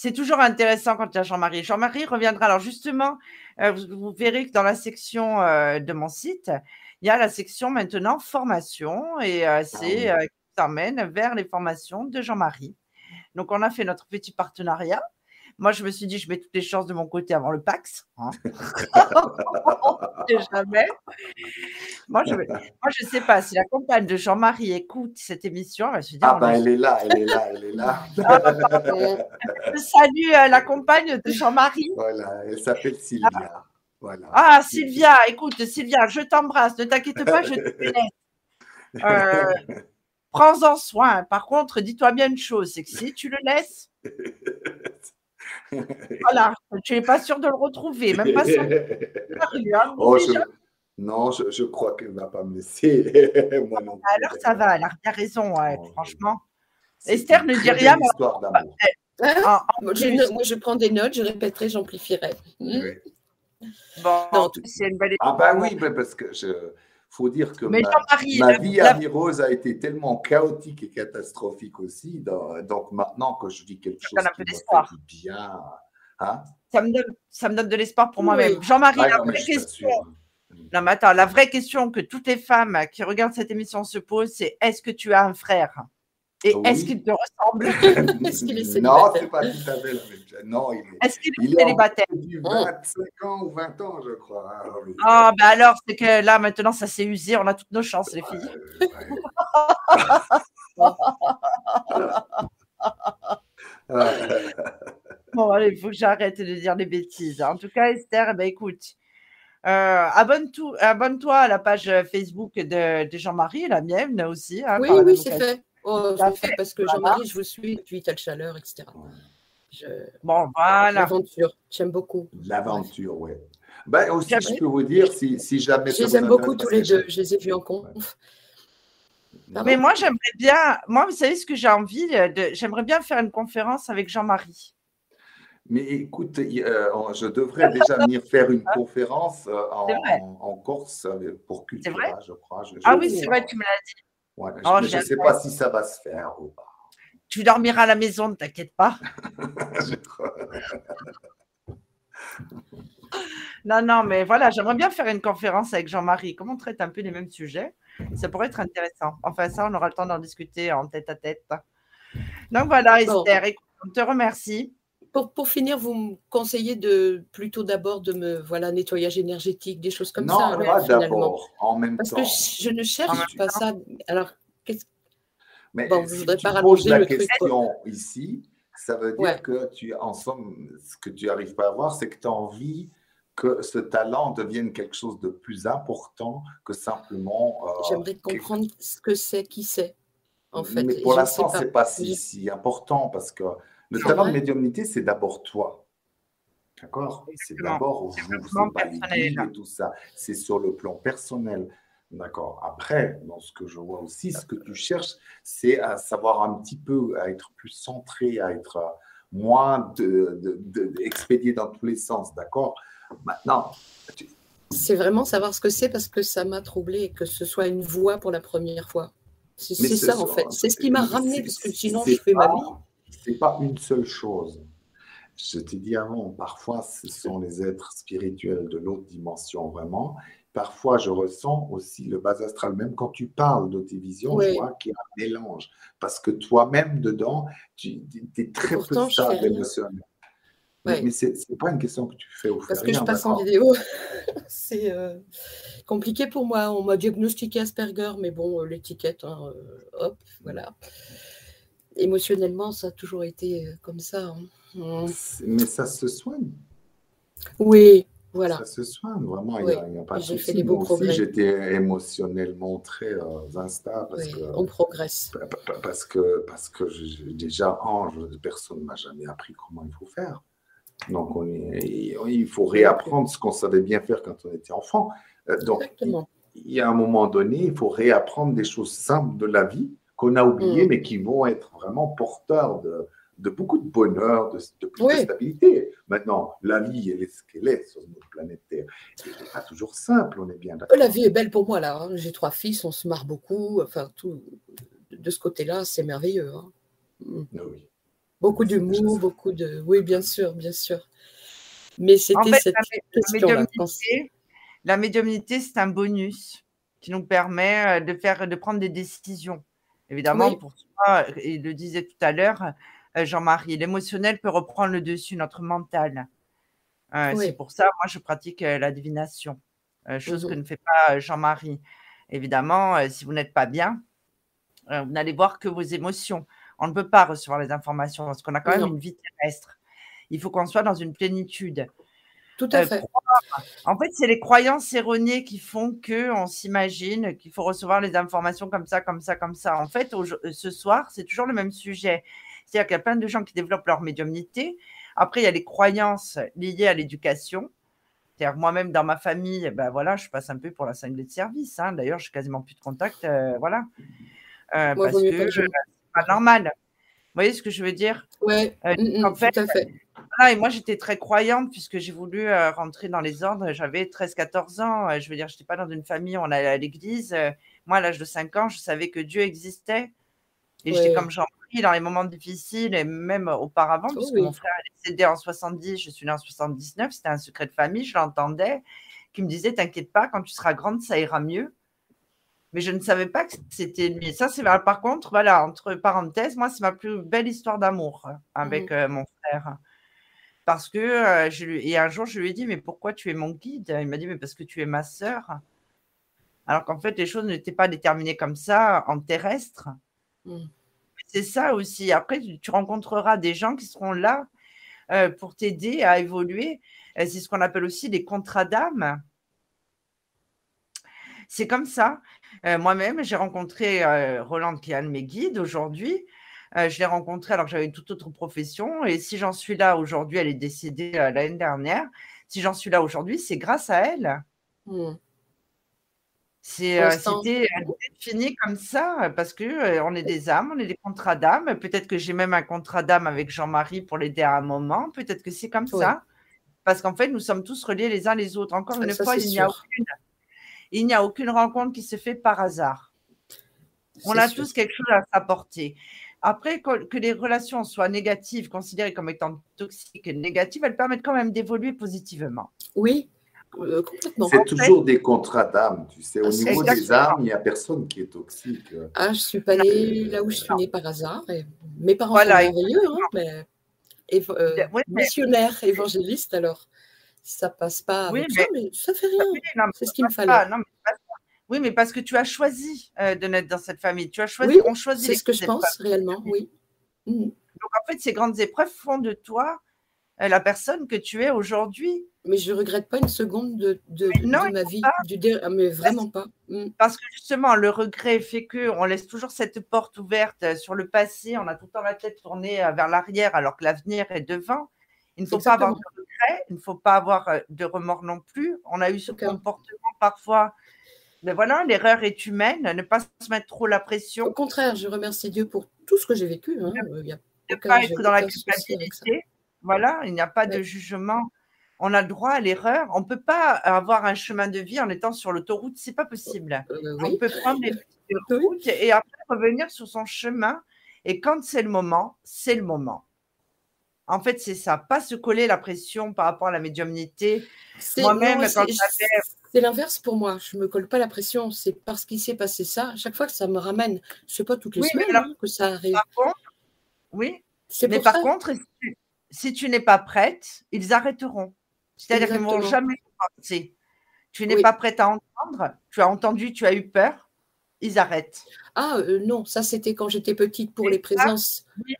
c'est toujours intéressant quand il y a Jean-Marie. Jean-Marie reviendra. Alors justement, euh, vous, verrez que dans la section euh, de mon site, il y a la section maintenant formation et euh, c'est ah qui t'emmène vers les formations de Jean-Marie. Donc on a fait notre petit partenariat. Moi, je me suis dit, je mets toutes les chances de mon côté avant le PAX. Hein. jamais. Moi, je ne sais pas si la compagne de Jean-Marie écoute cette émission. Elle se ah, ben, elle est là, elle est là, elle est là. je salue euh, la compagne de Jean-Marie. Voilà, elle s'appelle Sylvia. Voilà. Ah, Sylvia, écoute, Sylvia, je t'embrasse. Ne t'inquiète pas, je te laisse. Euh, prends-en soin. Par contre, dis-toi bien une chose, c'est que si tu le laisses, voilà, tu n'es pas sûr de le retrouver, même pas sûr. oh, Non, je, crois qu'elle ne va pas me laisser. Moi non Alors ça va, elle a bien raison, oh, franchement. Esther ne dit rien. Histoire d'amour. Ah, moi, je prends des notes, je répéterai, j'amplifierai. Hmm. Bon, c'est une belle Ah, bah oui, parce que je faut dire que ma, vie amoureuse a été tellement chaotique et catastrophique aussi. donc maintenant que je vis quelque chose qui me fait bien, hein? ça, me donne, ça me donne de l'espoir pour moi-même. Jean-Marie, la vraie question. Non, mais attends, la vraie question que toutes les femmes qui regardent cette émission se posent, c'est est-ce que tu as un frère? Et est-ce qu'il te ressemble? Est-ce qu'il est célibataire? Non, c'est pas tout à fait la même chose. Non, il est, est-ce qu'il est, célibataire? 25 ans ou 20 ans, je crois. Ah, ah ben alors, c'est que là, maintenant, ça s'est usé. On a toutes nos chances, les filles. bon, allez, il faut que j'arrête de dire des bêtises. En tout cas, Esther, ben, écoute, euh, abonne-toi à la page Facebook de, de Jean-Marie, la mienne aussi. Hein, oui, oui, c'est fait. Oh, je fais parce que Jean-Marie, je vous suis, puis tu as le chaleur, etc. Bon, voilà. L'aventure, j'aime beaucoup. L'aventure, oui. Ben, aussi, je peux vous dire, si, si jamais. Je les aime beaucoup tous les deux, je les ai vus en conf. Mais moi, j'aimerais bien, moi, vous savez ce que j'ai envie de, j'aimerais bien faire une conférence avec Jean-Marie. Mais écoute, euh, je devrais déjà venir faire une conférence euh, en, Corse pour Cultura, je crois. ah oui, c'est vrai, tu me l'as dit. Ouais, oh, je ne sais pas si ça va se faire ou pas. Tu dormiras à la maison, ne t'inquiète pas. non, non, mais voilà, j'aimerais bien faire une conférence avec Jean-Marie. Comment on traite un peu les mêmes sujets? Ça pourrait être intéressant. Enfin, ça, on aura le temps d'en discuter en tête à tête. Donc voilà, Esther, on te remercie. Pour, pour, finir, vous me conseillez de plutôt d'abord de me voilà nettoyage énergétique, des choses comme ça. Non, pas d'abord, en même Parce temps. Parce que je ne cherche pas ça. Alors, qu'est-ce mais bon, si tu poses la question ici, ça veut dire que tu, en somme, ce que tu n'arrives pas à voir, c'est que tu as envie que ce talent devienne quelque chose de plus important que simplement. Euh, J'aimerais comprendre ce que c'est, qui c'est. En fait, mais pour l'instant, ce n'est pas si, si, important parce que le talent de médiumnité, c'est d'abord toi. D'accord? C'est d'abord vous, c'est pas et tout ça. C'est sur le plan personnel. D'accord. Après, dans ce que je vois aussi, ce que tu cherches, c'est à savoir un petit peu, à être plus centré, à être moins de, de, expédié dans tous les sens. D'accord? Maintenant. C'est vraiment savoir ce que c'est parce que ça m'a troublé que ce soit une voix pour la première fois. C'est ça, en fait. C'est ce qui m'a ramené, parce que sinon, je fais ma vie. C'est pas une seule chose. Je t'ai dit avant, parfois, ce sont les êtres spirituels de l'autre dimension, vraiment, Parfois, je ressens aussi le bas astral. Même quand tu parles de tes visions, je vois qu'il y a un mélange. Parce que toi-même, dedans, tu es très peu stable émotionnel. Mais ce n'est pas une question que tu fais au Parce que je passe en vidéo. c'est euh, compliqué pour moi. On m'a diagnostiqué Asperger, mais bon, l'étiquette, hein, euh, hop, voilà. Émotionnellement, ça a toujours été comme ça. Hein. Mais ça se soigne. Oui, voilà. Ça se soigne, vraiment, il n'y a, pas de souci. Fait des beaux aussi, j'étais émotionnellement très euh, instable. Parce que, on progresse. Parce que, parce que déjà, ange, personne ne m'a jamais appris comment il faut faire. Donc, on il faut réapprendre ce qu'on savait bien faire quand on était enfant. Euh, donc, Exactement. il y a un moment donné, il faut réapprendre des choses simples de la vie qu'on a oubliées, mm. mais qui vont être vraiment porteurs de, de beaucoup de bonheur, de, de plus de stabilité. Maintenant, la vie, elle est ce qu'elle est sur notre planète Terre. Ce n'est pas toujours simple, on est bien d'accord. La vie est belle pour moi, là. Hein. J'ai trois fils, on se marre beaucoup. Enfin, tout, de ce côté-là, c'est merveilleux. Hein. Mm. Oui. Beaucoup d'humour, beaucoup de... Oui, bien sûr, bien sûr. Mais c'était cette question-là. La médiumnité, c'est un bonus qui nous permet euh, de, faire, de prendre des décisions. Évidemment, pour toi, il le disait tout à l'heure, euh, Jean-Marie. L'émotionnel peut reprendre le dessus, notre mental. Euh, c'est pour ça, moi, je pratique euh, la divination, chose que mmh ne fait pas Jean-Marie. Évidemment, si vous n'êtes pas bien, vous n'allez voir que vos émotions. On ne peut pas recevoir les informations parce qu'on a quand même une vie terrestre. Il faut qu'on soit dans une plénitude. Tout à fait. En fait, c'est les croyances erronées qui font que on s'imagine qu'il faut recevoir les informations comme ça, comme ça, comme ça. En fait, ce soir, c'est toujours le même sujet. C'est-à-dire qu'il y a plein de gens qui développent leur médiumnité. Après, il y a les croyances liées à l'éducation. C'est-à-dire moi-même dans ma famille, ben voilà, je passe un peu pour la cinglée de service. Hein. D'ailleurs, je n'ai quasiment plus de contact, euh, voilà, euh, parce que c'est pas normal. Vous voyez ce que je veux dire? Oui, euh, mm, mm, fait, tout à fait. Et moi, j'étais très croyante puisque j'ai voulu rentrer dans les ordres. J'avais 13-14 ans. je veux dire, je n'étais pas dans une famille, on allait à l'église. moi, à l'âge de 5 ans, je savais que Dieu existait. Et j'étais comme Jean dans les moments difficiles et même auparavant, parce puisque mon frère est décédé en 70, je suis née en 79, c'était un secret de famille, je l'entendais, qui me disait T'inquiète pas, quand tu seras grande, ça ira mieux. Mais je ne savais pas que c'était lui. Ça, c'est par contre, voilà, entre parenthèses, moi, c'est ma plus belle histoire d'amour avec mmh. euh, mon frère. Parce que, euh, je lui... et un jour, je lui ai dit Mais pourquoi tu es mon guide? Il m'a dit Mais parce que tu es ma sœur. Alors qu'en fait, les choses n'étaient pas déterminées comme ça en terrestre. Mmh c'est ça aussi. Après, tu rencontreras des gens qui seront là euh, pour t'aider à évoluer. C'est ce qu'on appelle aussi des contrats d'âme. C'est comme ça. Euh, moi-même, j'ai rencontré euh, Roland, qui est un de mes guides aujourd'hui. Euh, je l'ai rencontré alors que j'avais une toute autre profession. Et si j'en suis là aujourd'hui, elle est décédée l'année dernière. Si j'en suis là aujourd'hui, c'est grâce à elle. Mmh. C'était fini comme ça parce que on est des âmes, on est des contrats d'âme. Peut-être que j'ai même un contrat d'âme avec Jean-Marie pour l'aider à un moment. Peut-être que c'est comme ça. Parce qu'en fait, nous sommes tous reliés les uns les autres. Encore une fois, il n'y a aucune, il n'y a aucune rencontre qui se fait par hasard. On a tous quelque chose à s'apporter. Après, que les relations soient négatives, considérées comme étant toxiques et négatives, elles permettent quand même d'évoluer positivement. Oui, euh, c'est toujours des contrats d'âme, tu sais. Au niveau des âmes, il n'y a personne qui est toxique. Ah, je ne suis pas née là où je suis née par hasard. Et mes parents sont merveilleux, hein, mais, euh, missionnaires, évangélistes, alors ça passe pas avec mais, ça, mais ça fait rien. C'est ce qu'il me fallait. oui, mais parce que tu as choisi euh, de naître dans cette famille. Tu as choisi, on choisit. C'est ce que je pense réellement, oui. Mmh. Donc en fait, ces grandes épreuves font de toi la personne que tu es aujourd'hui. Mais je ne regrette pas une seconde de, de, ma vie, du ah, mais vraiment pas. Mm. Parce que justement, le regret fait qu'on laisse toujours cette porte ouverte euh, sur le passé, on a tout le temps la tête tournée euh, vers l'arrière alors que l'avenir est devant. Il ne faut pas avoir de il ne faut pas avoir euh, de remords non plus. On a eu ce comportement parfois. Mais voilà, l'erreur est humaine, ne pas se mettre trop la pression. Au contraire, je remercie Dieu pour tout ce que j'ai vécu. Hein. ne pas être dans la culpabilité. Voilà, il n'y a pas de jugement on a le droit à l'erreur. On ne peut pas avoir un chemin de vie en étant sur l'autoroute, c'est pas possible. Euh, on peut prendre des routes et après revenir sur son chemin. Et quand c'est le moment, c'est le moment. En fait, c'est ça, pas se coller la pression par rapport à la médiumnité. Moi-même, c'est l'inverse pour moi. Je ne me colle pas la pression. C'est parce qu'il s'est passé ça. Chaque fois que ça me ramène, je sais pas toutes les semaines hein, que ça arrive. oui, mais par contre, si tu n'es pas prête, ils arrêteront. C'est-à-dire qu'ils ne vont jamais penser. Tu n'es pas prête à entendre, tu as entendu, tu as eu peur, ils arrêtent. Ah euh, non, ça c'était quand j'étais petite pour les présences. oui,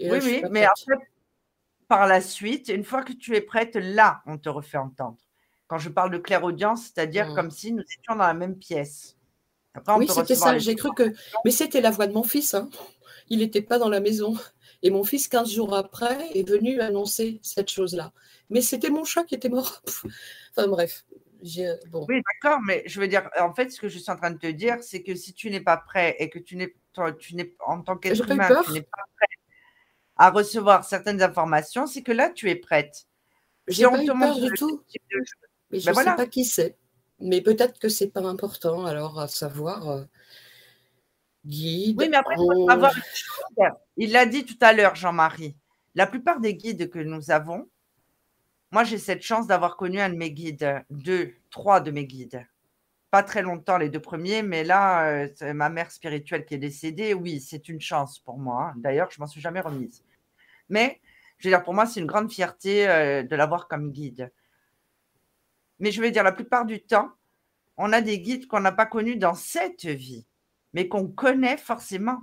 oui, mais après, par la suite, une fois que tu es prête, là, on te refait entendre. Quand je parle de claire-audience, c'est-à-dire mmh. comme si nous étions dans la même pièce. oui, c'était ça. J'ai cru que. Mais c'était la voix de mon fils. Hein. Il n'était pas dans la maison. Et mon fils, 15 jours après, est venu annoncer cette chose-là. Mais c'était mon chat qui était mort. enfin bref. Bon. Oui, d'accord, mais je veux dire, en fait, ce que je suis en train de te dire, c'est que si tu n'es pas prêt et que tu n'es, tu n'es en tant qu'être humain, tu n'es pas prêt à recevoir certaines informations, c'est que là, tu es prête. J'ai pas eu peur du tout. Mais je ne ben sais pas qui c'est. Mais peut-être que c'est pas important, alors à savoir. Euh, guide. Oui, mais après, il faut avoir une chose. Il l'a dit tout à l'heure, Jean-Marie. La plupart des guides que nous avons, moi, j'ai cette chance d'avoir connu un de mes guides, deux, trois de mes guides. Pas très longtemps, les deux premiers, mais là, euh, c'est ma mère spirituelle qui est décédée. Oui, c'est une chance pour moi. Hein. D'ailleurs, je m'en suis jamais remise. Mais, je veux dire, pour moi, c'est une grande fierté euh, de l'avoir comme guide. Mais je veux dire, la plupart du temps, on a des guides qu'on n'a pas connus dans cette vie mais qu'on connaît forcément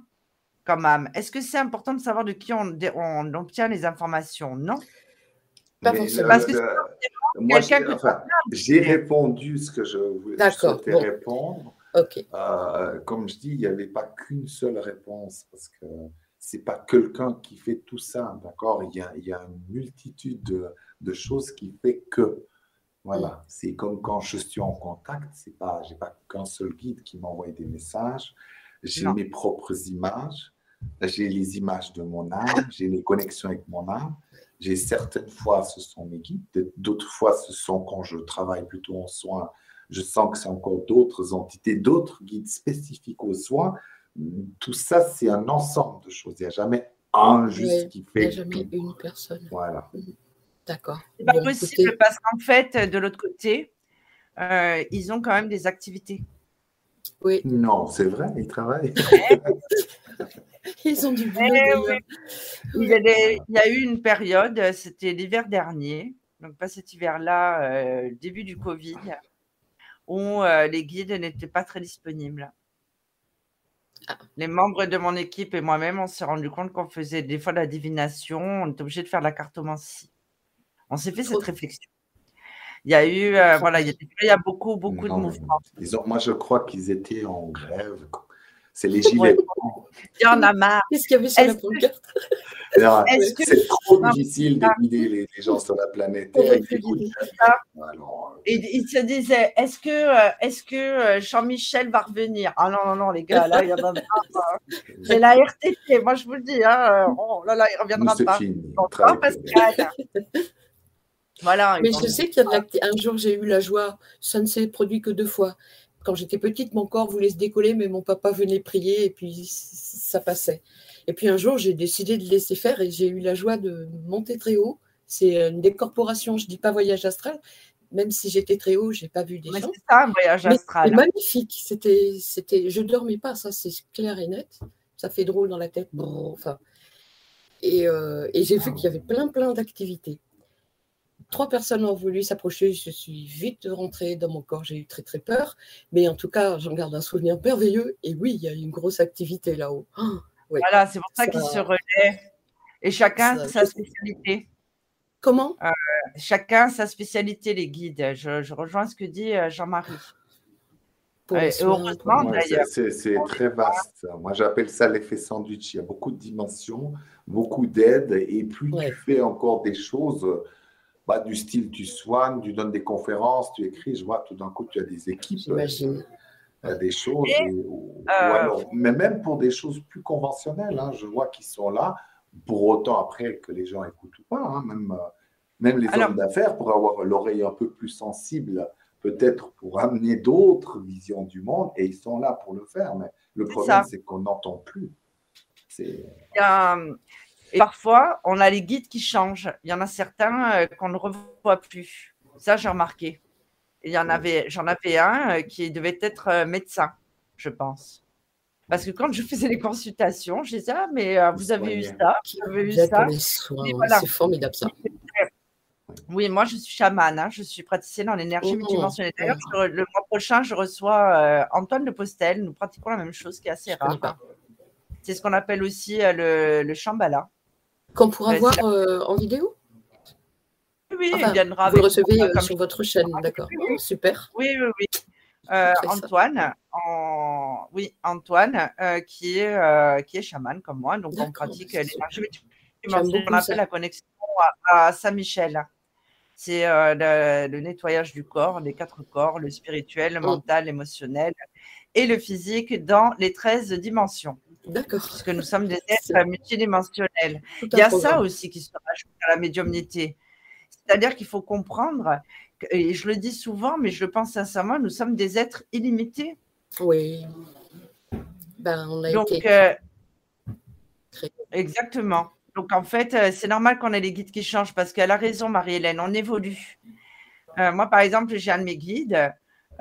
comme âme. Est-ce que c'est important de savoir de qui on, obtient les informations? Non. Pas forcément. Parce que moi, j'ai répondu ce que je voulais souhaitais répondre. Ok. Euh, comme je dis, il n'y avait pas qu'une seule réponse parce que c'est pas quelqu'un qui fait tout ça, d'accord? Il, il, y a une multitude de, de choses qui fait que. Voilà, c'est comme quand je suis en contact, c'est pas, j'ai pas qu'un seul guide qui m'envoie des messages. J'ai mes propres images, j'ai les images de mon âme, j'ai les connexions avec mon âme. J'ai certaines fois, ce sont mes guides, d'autres fois, ce sont quand je travaille plutôt en soins, je sens que c'est encore d'autres entités, d'autres guides spécifiques aux soins. Tout ça, c'est un ensemble de choses. Il n'y a jamais un juste qui fait. Il n'y a jamais une personne. Voilà. Mhm. D'accord. C'est pas possible parce qu'en fait, de l'autre côté, euh, ils ont quand même des activités. Oui. Non, c'est vrai, ils travaillent. ils ont du boulot. Eh il, y a eu une période, c'était l'hiver dernier, donc pas cet hiver-là, euh, début du Covid, où euh, les guides n'étaient pas très disponibles. Les membres de mon équipe et moi-même, on s'est rendu compte qu'on faisait des fois de la divination, on était obligé de faire de la cartomancie. On s'est fait cette réflexion. Il y a eu, euh, voilà, il y a, il y a beaucoup, beaucoup de mouvements. ils ont- moi, je crois qu'ils étaient en grève. C'est les gilets. Il y en a marre. Qu'est-ce qu'il y avait sur la Est-ce que- pancarte? Alors, Est-ce que- C'est trop difficile de guider les, les gens sur la planète Terre. alors, euh, Et il se disait, est-ce que, euh, est-ce que euh, Jean-Michel va revenir? Ah non, non, non, les gars, là, il y en a marre. hein. C'est la RTT, moi je vous le dis. Hein, oh là là, il ne nous, reviendra c'est pas. fini. Bon, Très pas Pascal. voilà. Mais je sais qu'il y a de un jour j'ai eu la joie, ça ne s'est produit que deux fois. Quand j'étais petite, mon corps voulait se décoller, mais mon papa venait prier et puis ça passait. Et puis un jour, j'ai décidé de laisser faire et j'ai eu la joie de monter très haut. C'est une décorporation, je dis pas voyage astral, même si j'étais très haut, j'ai pas vu des Mais gens. c'est ça, un voyage Mais astral. c'était magnifique, c'était, c'était, je dormais pas, ça c'est clair et net. Ça fait drôle dans la tête. Brrr, enfin, et, euh, et j'ai vu qu'il y avait plein plein d'activités. Trois personnes ont voulu s'approcher, je suis vite rentrée dans mon corps, j'ai eu très très peur, mais en tout cas j'en garde un souvenir merveilleux. Et oui, il y a une grosse activité là-haut. Ouais. Voilà, c'est pour ça, Ça- qu'ils se relaient. Et chacun Ça- sa spécialité. Comment? Chacun sa spécialité, les guides. Je, je rejoins ce que dit euh, Jean-Marie. Heureusement, d'ailleurs. c'est très vaste. Moi, j'appelle ça l'effet sandwich. Il y a beaucoup de dimensions, beaucoup d'aides, et plus Ouais. tu fais encore des choses bah, du style, tu soignes, tu donnes des conférences, tu écris. Je vois tout d'un coup, tu as des équipes, J'imagine. euh, des choses, Et, et- ou, ou euh, alors, mais même pour des choses plus conventionnelles. hein, je vois qu'ils sont là. Pour autant, après que les gens écoutent ou pas, hein, même, euh, même les Alors- hommes d'affaires, pour avoir l'oreille un peu plus sensible, peut-être pour amener d'autres visions du monde, et ils sont là pour le faire. Mais le C'est problème, ça. c'est qu'on n'entend plus. C'est Il y a, euh, et parfois, on a les guides qui changent. Il y en a certains euh, qu'on ne revoit plus. Ça, j'ai remarqué. Il y en avait, j'en avais un euh, qui devait être euh, médecin, je pense. Parce que quand je faisais les consultations, je disais, ah, mais euh, vous avez eu ça, vous avez eu ça. voilà. c'est formidable ça. Oui, moi, je suis chamane. hein. Je suis praticienne en énergie Oh. multidimensionnelle. D'ailleurs, je- le mois prochain, je reçois euh, Antoine de Postel. Nous pratiquons la même chose qui est assez rare. C'est ce qu'on appelle aussi euh, le, le Shambhala. Qu'on pourra voir euh, en vidéo? Oui, Enfin, il viendra Vous le recevez euh, sur votre chaîne, d'accord. Oh, super. Oui, oui, oui. Euh. Antoine, en- oui, Antoine, qui, est, qui est chaman comme moi, donc on D'accord, pratique l'énergie on appelle la connexion à, à Saint-Michel. C'est le, le nettoyage du corps, les quatre corps, le spirituel, le Mm. mental, l'émotionnel et le physique dans les 13 dimensions, D'accord. puisque nous sommes des êtres multidimensionnels. Il y a ça aussi qui se rajoute à la médiumnité. C'est-à-dire qu'il faut comprendre, que- et je le dis souvent, mais je le pense sincèrement, nous sommes des êtres illimités. Oui. Ben, on a Donc, été. euh, exactement. Donc, en fait, euh, c'est normal qu'on ait les guides qui changent parce qu'elle a raison, Marie-Hélène, on évolue. Euh, moi, par exemple, j'ai un de mes guides,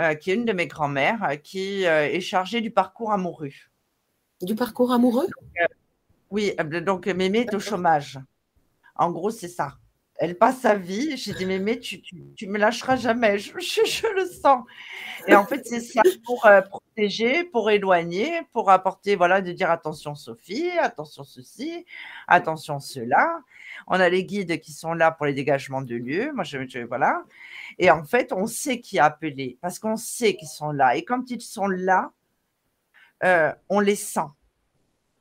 euh, qui est une de mes grand-mères, euh, qui est chargée du parcours amoureux. Du parcours amoureux? Oui, euh, donc Mémé est au chômage. En gros, c'est ça. Elle passe sa vie. J'ai dit, Mémé, tu, tu, tu me lâcheras jamais. Je, je- je le sens. Et en fait, c'est ça pour euh, protéger, pour éloigner, pour apporter, voilà, de dire attention Sophie, attention ceci, attention cela. On a les guides qui sont là pour les dégagements de lieux. Moi, je, je- voilà. Et en fait, on sait qui a appelé parce qu'on sait qu'ils sont là. Et quand ils sont là, euh, on les sent.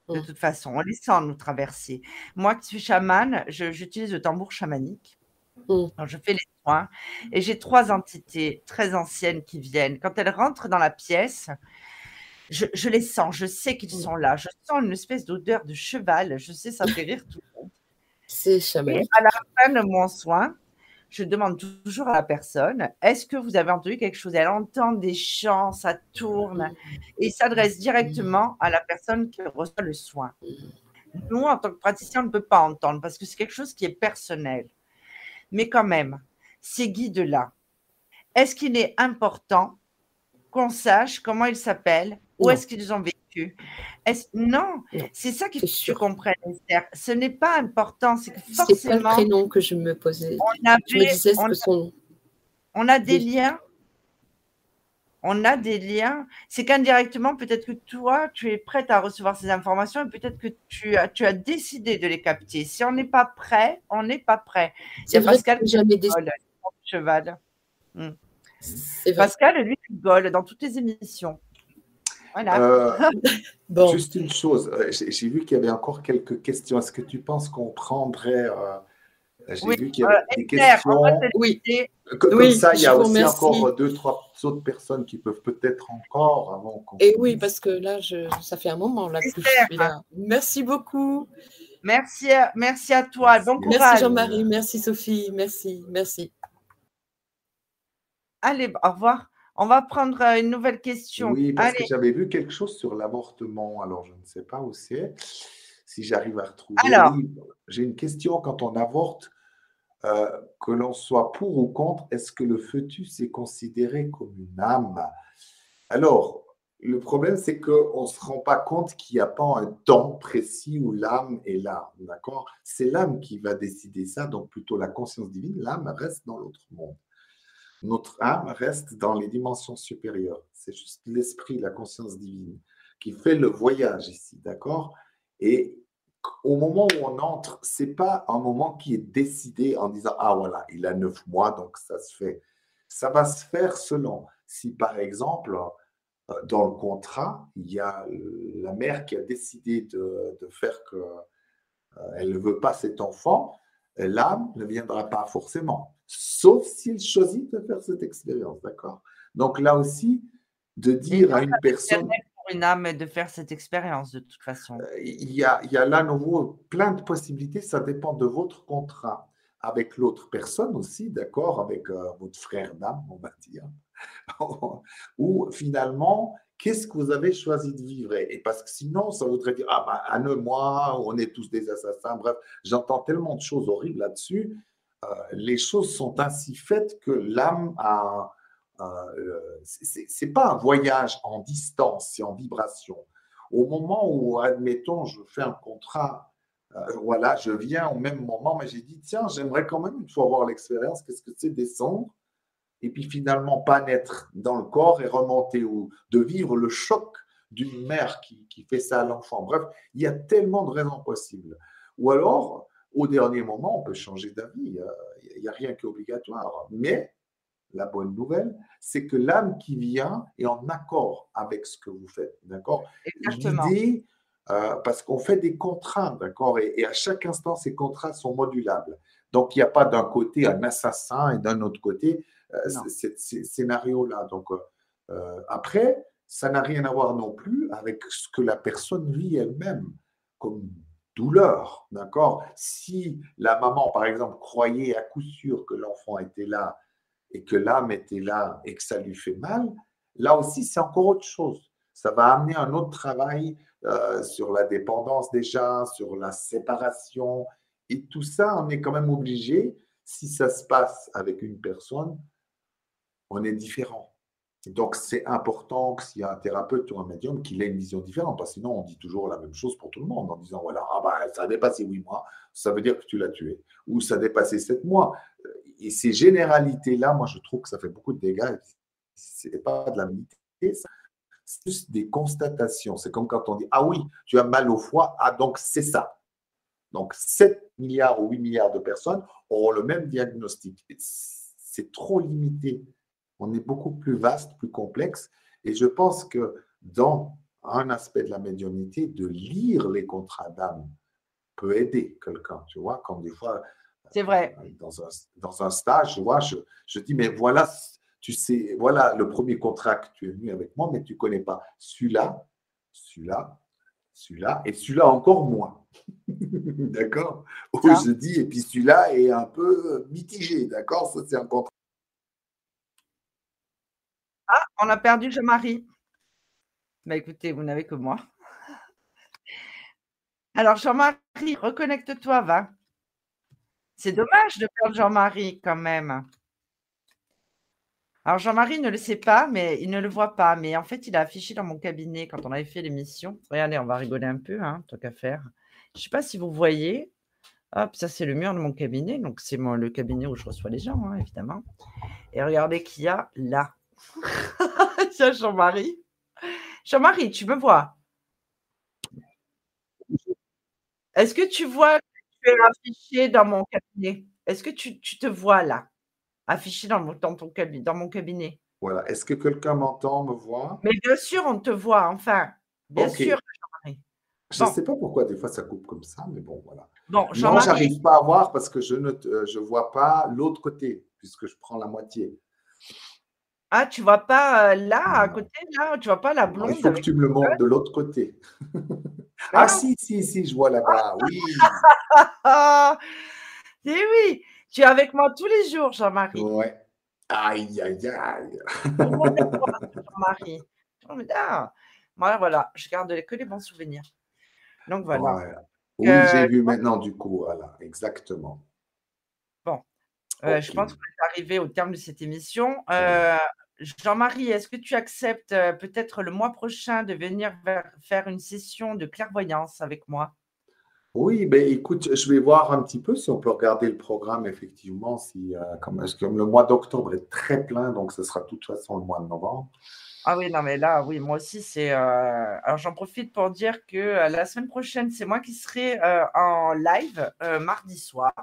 De Mm. toute façon, on les sent nous traverser. Moi qui suis chamane, j'utilise le tambour chamanique. Mm. Donc, je fais les soins et j'ai trois entités très anciennes qui viennent. Quand elles rentrent dans la pièce, je, je les sens, je sais qu'ils Mm. sont là. Je sens une espèce d'odeur de cheval. Je sais, ça fait rire tout le monde. C'est Et chamanique. à la fin de mon soin, je demande toujours à la personne est-ce que vous avez entendu quelque chose? Elle entend des chants, ça tourne et s'adresse directement à la personne qui reçoit le soin. Nous, en tant que praticien, on ne peut pas entendre parce que c'est quelque chose qui est personnel. Mais quand même, ces guides-là, est-ce qu'il est important qu'on sache comment ils s'appellent Où est-ce qu'ils ont vécu Non, Non, c'est ça qu'il c'est faut que tu sûr. comprennes, Esther. Ce n'est pas important, c'est que C'est pas le forcément, prénom que je me posais. on, Je me avait- disais ce on- que son. on a des des- liens. On a des liens. C'est qu'indirectement, peut-être que toi, tu es prête à recevoir ces informations et peut-être que tu as, tu as décidé de les capter. Si on n'est pas prêt, on n'est pas prêt. C'est Pascal que jamais cheval. Hmm. Pascal, lui, rigole dans toutes les émissions. Voilà. Euh, bon. Juste une chose, euh, j'ai vu qu'il y avait encore quelques questions. Est-ce que tu penses qu'on prendrait j'ai vu qu'il y avait des questions. Oui. Comme ça, il y a aussi encore deux, trois autres personnes qui peuvent peut-être encore avant qu'on. Et oui, parce que là, je, ça fait un moment là, que je suis là. Merci beaucoup. Merci à, merci à toi. Bon courage. Merci Jean-Marie, merci Sophie, merci, merci. Allez, au revoir. On va prendre euh, une nouvelle question. Oui, parce que j'avais vu quelque chose sur l'avortement. Alors, je ne sais pas où c'est. Si j'arrive à retrouver. Alors, j'ai une question. Quand on avorte, euh, que l'on soit pour ou contre, est-ce que le fœtus est considéré comme une âme? Alors, le problème, c'est qu'on ne se rend pas compte qu'il n'y a pas un temps précis où l'âme est là, d'accord? C'est l'âme qui va décider ça, donc plutôt la conscience divine. L'âme reste dans l'autre monde. Notre âme reste dans les dimensions supérieures. C'est juste l'esprit, la conscience divine qui fait le voyage ici, d'accord? Et au moment où on entre, c'est pas un moment qui est décidé en disant ah voilà, il a neuf mois donc ça se fait. Ça va se faire selon. Si par exemple euh, dans le contrat il y a la mère qui a décidé de, faire que euh, elle ne veut pas cet enfant, l'âme ne viendra pas forcément, sauf s'il choisit de faire cette expérience, d'accord? Donc là aussi, de dire à une personne une âme de faire cette expérience de toute façon. Euh, il y a, il y a là nouveau plein de possibilités. Ça dépend de votre contrat avec l'autre personne aussi, d'accord, avec euh, votre frère d'âme, on va dire. Ou finalement, qu'est-ce que vous avez choisi de vivre? Et parce que sinon, ça voudrait dire, ah ben, neuf mois, on est tous des assassins. Bref, j'entends tellement de choses horribles là-dessus. Euh, les choses sont ainsi faites que l'âme a euh, c'est pas un voyage en distance, c'est en vibration. Au moment où, admettons, je fais un contrat, euh, voilà, je viens au même moment, mais j'ai dit, tiens, j'aimerais quand même une fois avoir l'expérience, qu'est-ce que c'est descendre, et puis finalement pas naître dans le corps et remonter, ou de vivre le choc d'une mère qui, qui fait ça à l'enfant. Bref, il y a tellement de raisons possibles. Ou alors, au dernier moment, on peut changer d'avis. Il n'y a rien qui est obligatoire. Mais la bonne nouvelle, c'est que l'âme qui vient est en accord avec ce que vous faites. D'accord? L'idée, euh, parce qu'on fait des contrats, d'accord? Et, à chaque instant, ces contrats sont modulables. Donc, il n'y a pas d'un côté un assassin et d'un autre côté euh, ces scénario-là. Donc, euh, après, ça n'a rien à voir non plus avec ce que la personne vit elle-même comme douleur, d'accord? Si la maman, par exemple, croyait à coup sûr que l'enfant était là et que l'âme était là et que ça lui fait mal, là aussi, c'est encore autre chose. Ça va amener un autre travail euh, sur la dépendance déjà, sur la séparation. Et tout ça, on est quand même obligé, si ça se passe avec une personne, on est différent. Donc, c'est important que s'il y a un thérapeute ou un médium, qu'il ait une vision différente, parce que sinon, on dit toujours la même chose pour tout le monde, en disant, voilà, ah bah, ça a dépassé huit mois, ça veut dire que tu l'as tué, ou ça a dépassé sept mois et ces généralités-là, moi, je trouve que ça fait beaucoup de dégâts. Ce n'est pas de la vérité, c'est juste des constatations. C'est comme quand on dit Ah oui, tu as mal au foie, ah donc c'est ça. Donc 7 milliards ou 8 milliards de personnes auront le même diagnostic. C'est trop limité. On est beaucoup plus vaste, plus complexe. Et je pense que dans un aspect de la médiumnité, de lire les contrats d'âme peut aider quelqu'un. Tu vois, comme des fois, c'est vrai. Euh, dans un, dans un stage, je vois, je, je, dis, mais voilà, tu sais, voilà le premier contrat que tu es venu avec moi, mais tu ne connais pas celui-là, celui-là, celui-là, et celui-là encore moins. d'accord? Où je dis, et puis celui-là est un peu mitigé, d'accord? Ça, c'est un contrat. Ah, on a perdu Jean-Marie. Bah écoutez, vous n'avez que moi. Alors, Jean-Marie, reconnecte-toi, va. C'est dommage de perdre Jean-Marie quand même. Alors Jean-Marie ne le sait pas, mais il ne le voit pas. Mais en fait, il a affiché dans mon cabinet quand on avait fait l'émission. Regardez, on va rigoler un peu, hein, tant qu'à faire. Je ne sais pas si vous voyez. Hop, ça c'est le mur de mon cabinet. Donc c'est le cabinet où je reçois les gens, hein, évidemment. Et regardez qu'il y a là. Tiens, Jean-Marie. Jean-Marie, tu me vois? Est-ce que tu vois affiché dans mon cabinet? Est-ce que tu, te vois là affiché dans mon, dans ton dans mon cabinet? Voilà. Est-ce que quelqu'un m'entend, me voit? Mais bien sûr, on te voit, enfin. Bien sûr, Jean-Marie. Je ne sais pas pourquoi des fois ça coupe comme ça, mais bon, voilà. Bon. Non, j'arrive pas à voir parce que je ne euh, je vois pas l'autre côté, puisque je prends la moitié. Ah, tu vois pas là, à côté, là, tu vois pas la blonde. Il faut que tu me le montres de l'autre côté. ah, si, si, si, je vois là-bas, oui. Et eh oui, tu es avec moi tous les jours, Jean-Marie. Ouais. Aïe, aïe, aïe. Jean-Marie. Ah, voilà, voilà, je garde que les bons souvenirs. Donc voilà. Oui, j'ai euh, vu maintenant du coup, voilà, exactement. Euh, je pense qu'on est arrivé au terme de cette émission. Euh, Jean-Marie, est-ce que tu acceptes peut-être le mois prochain de venir faire une session de clairvoyance avec moi? Oui, ben écoute, je vais voir un petit peu si on peut regarder le programme, effectivement, si, comme, comme le mois d'octobre est très plein, donc ce sera de toute façon le mois de novembre. Ah oui, non, mais là, oui, moi aussi, c'est. Euh, alors, j'en profite pour dire que euh, la semaine prochaine, c'est moi qui serai euh, en live mardi soir.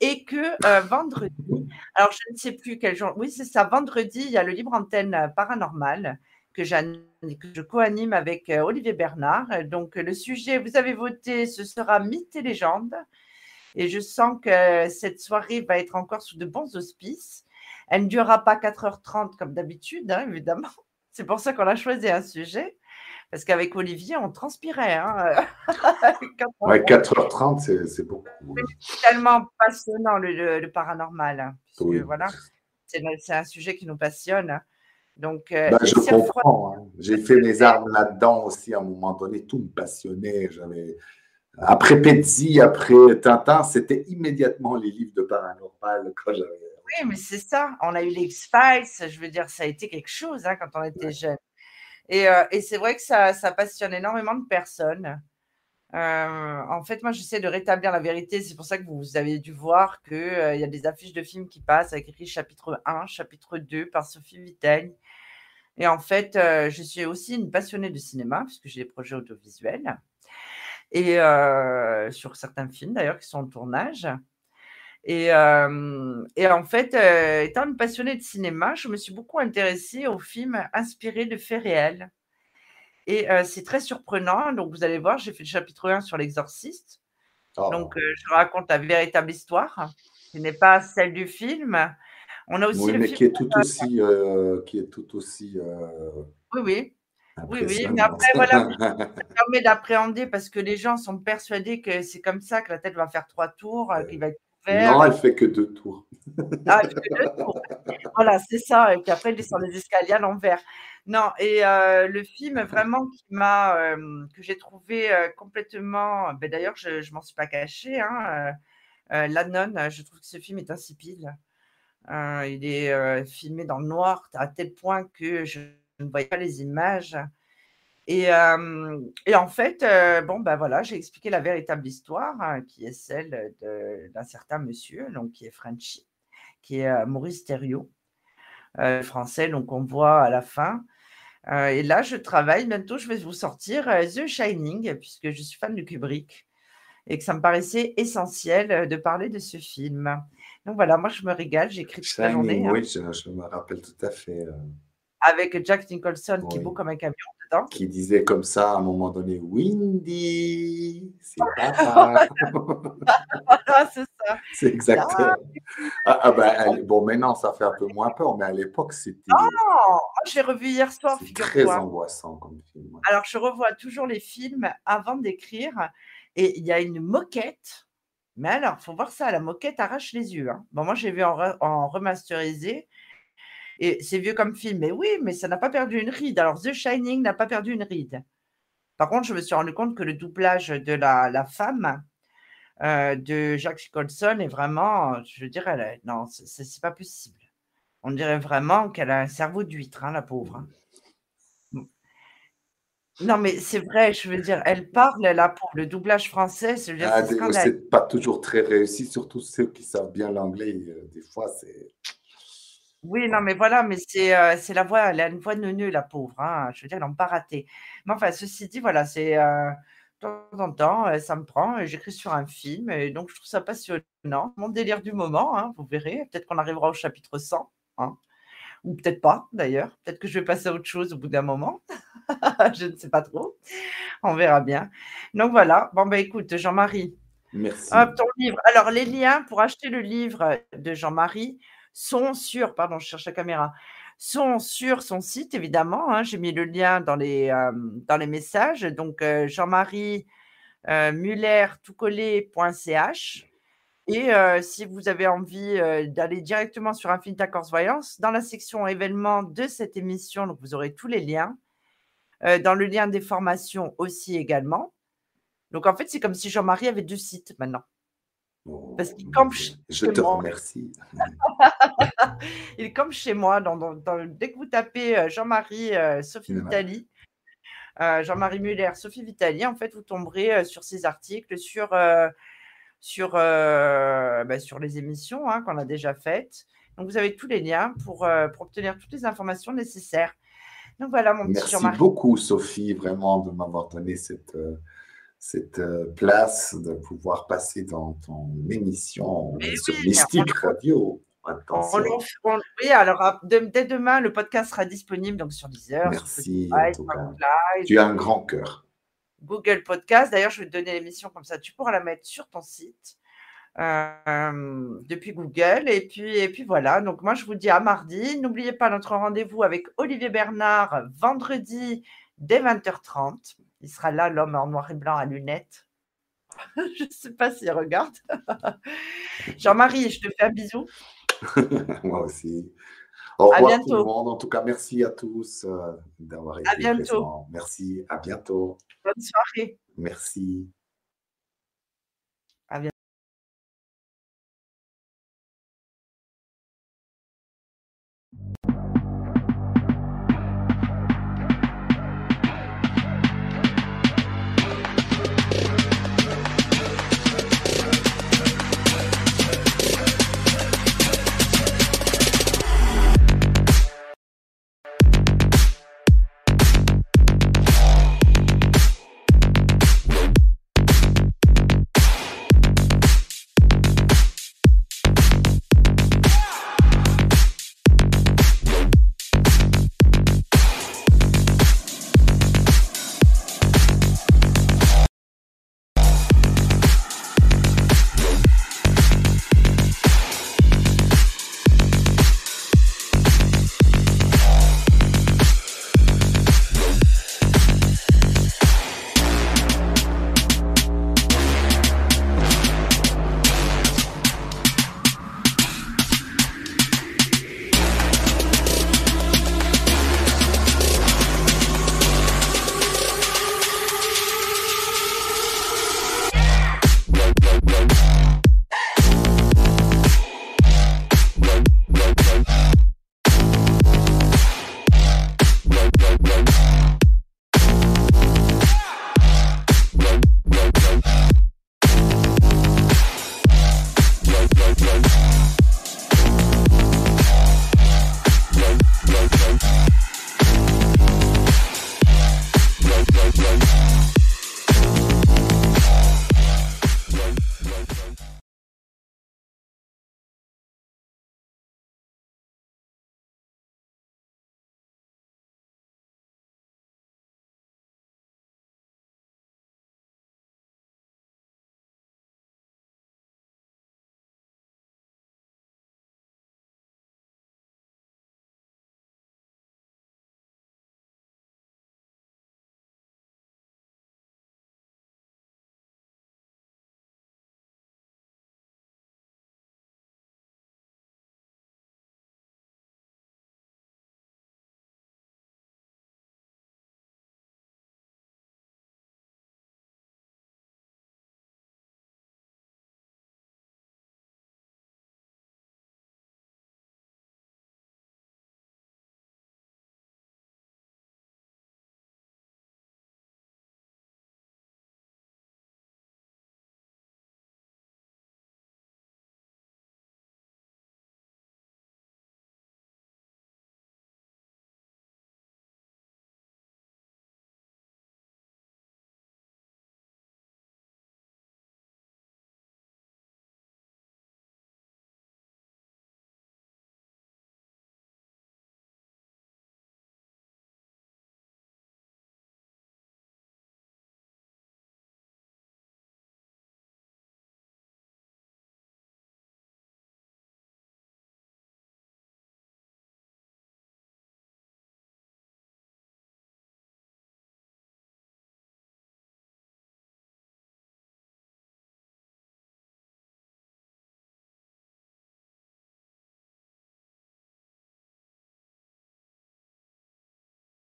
Et que vendredi, alors je ne sais plus quel jour, oui, c'est ça, vendredi, il y a le libre antenne paranormal que, que je co-anime avec Olivier Bernard. Donc, le sujet, vous avez voté, ce sera mythes et légendes. Et je sens que cette soirée va être encore sous de bons auspices. Elle ne durera pas 4h30 comme d'habitude, hein, évidemment. C'est pour ça qu'on a choisi un sujet. Parce qu'avec Olivier, on transpirait. Hein. ouais, 4h30, c'est beaucoup. C'est tellement passionnant le, paranormal. Hein, voilà, c'est un sujet qui nous passionne. Donc, euh, bah, je comprends. Hein. J'ai fait mes armes là-dedans aussi à un moment donné. Tout me passionnait. J'avais après Pezzi, après Tintin, c'était immédiatement les livres de paranormal quand j'avais oui, mais c'est ça. On a eu les X-Files. Je veux dire, ça a été quelque chose hein, quand on était jeune. Et, euh, et c'est vrai que ça, passionne énormément de personnes. Euh, en fait, moi, j'essaie de rétablir la vérité. C'est pour ça que vous avez dû voir qu'il euh, y a des affiches de films qui passent avec écrit chapitre 1, chapitre 2 par Sophie Vitaigne. Et en fait, je suis aussi une passionnée de cinéma, puisque j'ai des projets audiovisuels. Et sur certains films, d'ailleurs, qui sont en tournage. Et, et en fait, étant une passionnée de cinéma, je me suis beaucoup intéressée aux films inspirés de faits réels. Et c'est très surprenant. Donc, vous allez voir, j'ai fait le chapitre 1 sur l'exorciste. Donc, oh. je raconte la véritable histoire, qui n'est pas celle du film. On a aussi oui, mais qui est, tout aussi, qui est tout aussi. Oui, oui. Oui, oui, mais après, voilà, ça permet d'appréhender parce que les gens sont persuadés que c'est comme ça que la tête va faire trois tours, qu'il va être non, elle fait que deux tours. Ah, elle fait que deux tours. Voilà, c'est ça. Et puis après, elle descend les escaliers à l'envers. Non, et euh, le film vraiment qui m'a, euh, que j'ai trouvé euh, complètement. Ben, D'ailleurs, je ne m'en suis pas cachée. Hein, La nonne, je trouve que ce film est insipide. il est filmé dans le noir à tel point que je ne voyais pas les images. Et, et, en fait, bon, ben voilà, j'ai expliqué la véritable histoire, hein, qui est celle d'un certain monsieur, donc qui est Frenchy, qui est Maurice Thériault, français, donc on voit à la fin. et là, je travaille, bientôt, je vais vous sortir The Shining, puisque je suis fan de Kubrick, et que ça me paraissait essentiel de parler de ce film. Donc voilà, moi, je me régale, j'écris toute la journée. Hein. Oui, je, me rappelle tout à fait. Avec Jack Nicholson, qui est beau comme un camion qui disait comme ça à un moment donné Windy, c'est papa. c'est ça. C'est exactement. Ah, ah ben, bon, maintenant, ça fait un peu moins peur, mais à l'époque, c'était. Non, je l'ai revu hier soir, figure très angoissant comme film. Alors, je revois toujours les films avant d'écrire, et il y a une moquette. Mais alors, il faut voir ça, la moquette arrache les yeux. Hein. Bon, moi, j'ai vu en, en remasterisé. Et c'est vieux comme film, mais oui, mais ça n'a pas perdu une ride. Alors, The Shining n'a pas perdu une ride. Par contre, je me suis rendu compte que le doublage de la, femme euh, de Jack Nicholson est vraiment, je dirais, non, c'est pas possible. On dirait vraiment qu'elle a un cerveau d'huître, hein, la pauvre. Hein. Non, mais c'est vrai, je veux dire, elle parle, là, pour le doublage français, c'est ah, pas toujours très réussi, surtout ceux qui savent bien l'anglais. Euh, des fois, c'est. Oui, non, mais voilà, mais c'est euh, c'est la voix, elle a une voix neuneu, la pauvre. Hein, je veux dire, elle n'a pas raté. Mais enfin, ceci dit, voilà, c'est euh, de temps en temps, ça me prend. J'écris sur un film, et donc je trouve ça passionnant. Mon délire du moment, hein, vous verrez. Peut-être qu'on arrivera au chapitre 100. Hein. Ou peut-être pas, d'ailleurs. Peut-être que je vais passer à autre chose au bout d'un moment. je ne sais pas trop. On verra bien. Donc voilà. Bon, ben écoute, Jean-Marie. Merci. ton livre. Alors, les liens pour acheter le livre de Jean-Marie sont sur, pardon, je cherche la caméra, sont sur son site, évidemment. Hein. J'ai mis le lien dans les, euh, messages. Donc, euh, Jean-Marie euh, Muller, toutcollé.ch. Et si vous avez envie d'aller directement sur Infinita Corse Voyance, dans la section événements de cette émission, vous aurez tous les liens. dans le lien des formations aussi également. Donc en fait, c'est comme si Jean-Marie avait deux sites maintenant. Parce qu'il campe Je te remercie. il comme chez moi. Dans, dès que vous tapez euh, Jean-Marie euh, Sophie Vitali, euh, Jean-Marie Muller, Sophie Vitali, en fait, vous tomberez sur ces articles, sur, sur, bah, sur les émissions hein, qu'on a déjà faites. Donc, vous avez tous les liens pour, pour obtenir toutes les informations nécessaires. Donc, voilà, mon petit Jean-Marie. Merci beaucoup, Sophie, vraiment, de m'avoir donné cette cette euh, place de pouvoir passer dans ton émission sur Mystique Radio. oui, alors dès demain, le podcast sera disponible donc sur Deezer. Merci. tu as un grand cœur. Google Podcast. D'ailleurs, je vais te donner l'émission comme ça. Tu pourras la mettre sur ton site euh, depuis Google. Et puis, et puis voilà. Donc, moi, je vous dis à mardi. N'oubliez pas notre rendez-vous avec Olivier Bernard vendredi dès 20h30. Il sera là, l'homme en noir et blanc à lunettes. je ne sais pas s'il regarde. Jean-Marie, je te fais un bisou. Moi aussi. Au revoir tout le monde. En tout cas, merci à tous euh, d'avoir été à bientôt. Merci. À bientôt. Bonne soirée. Merci.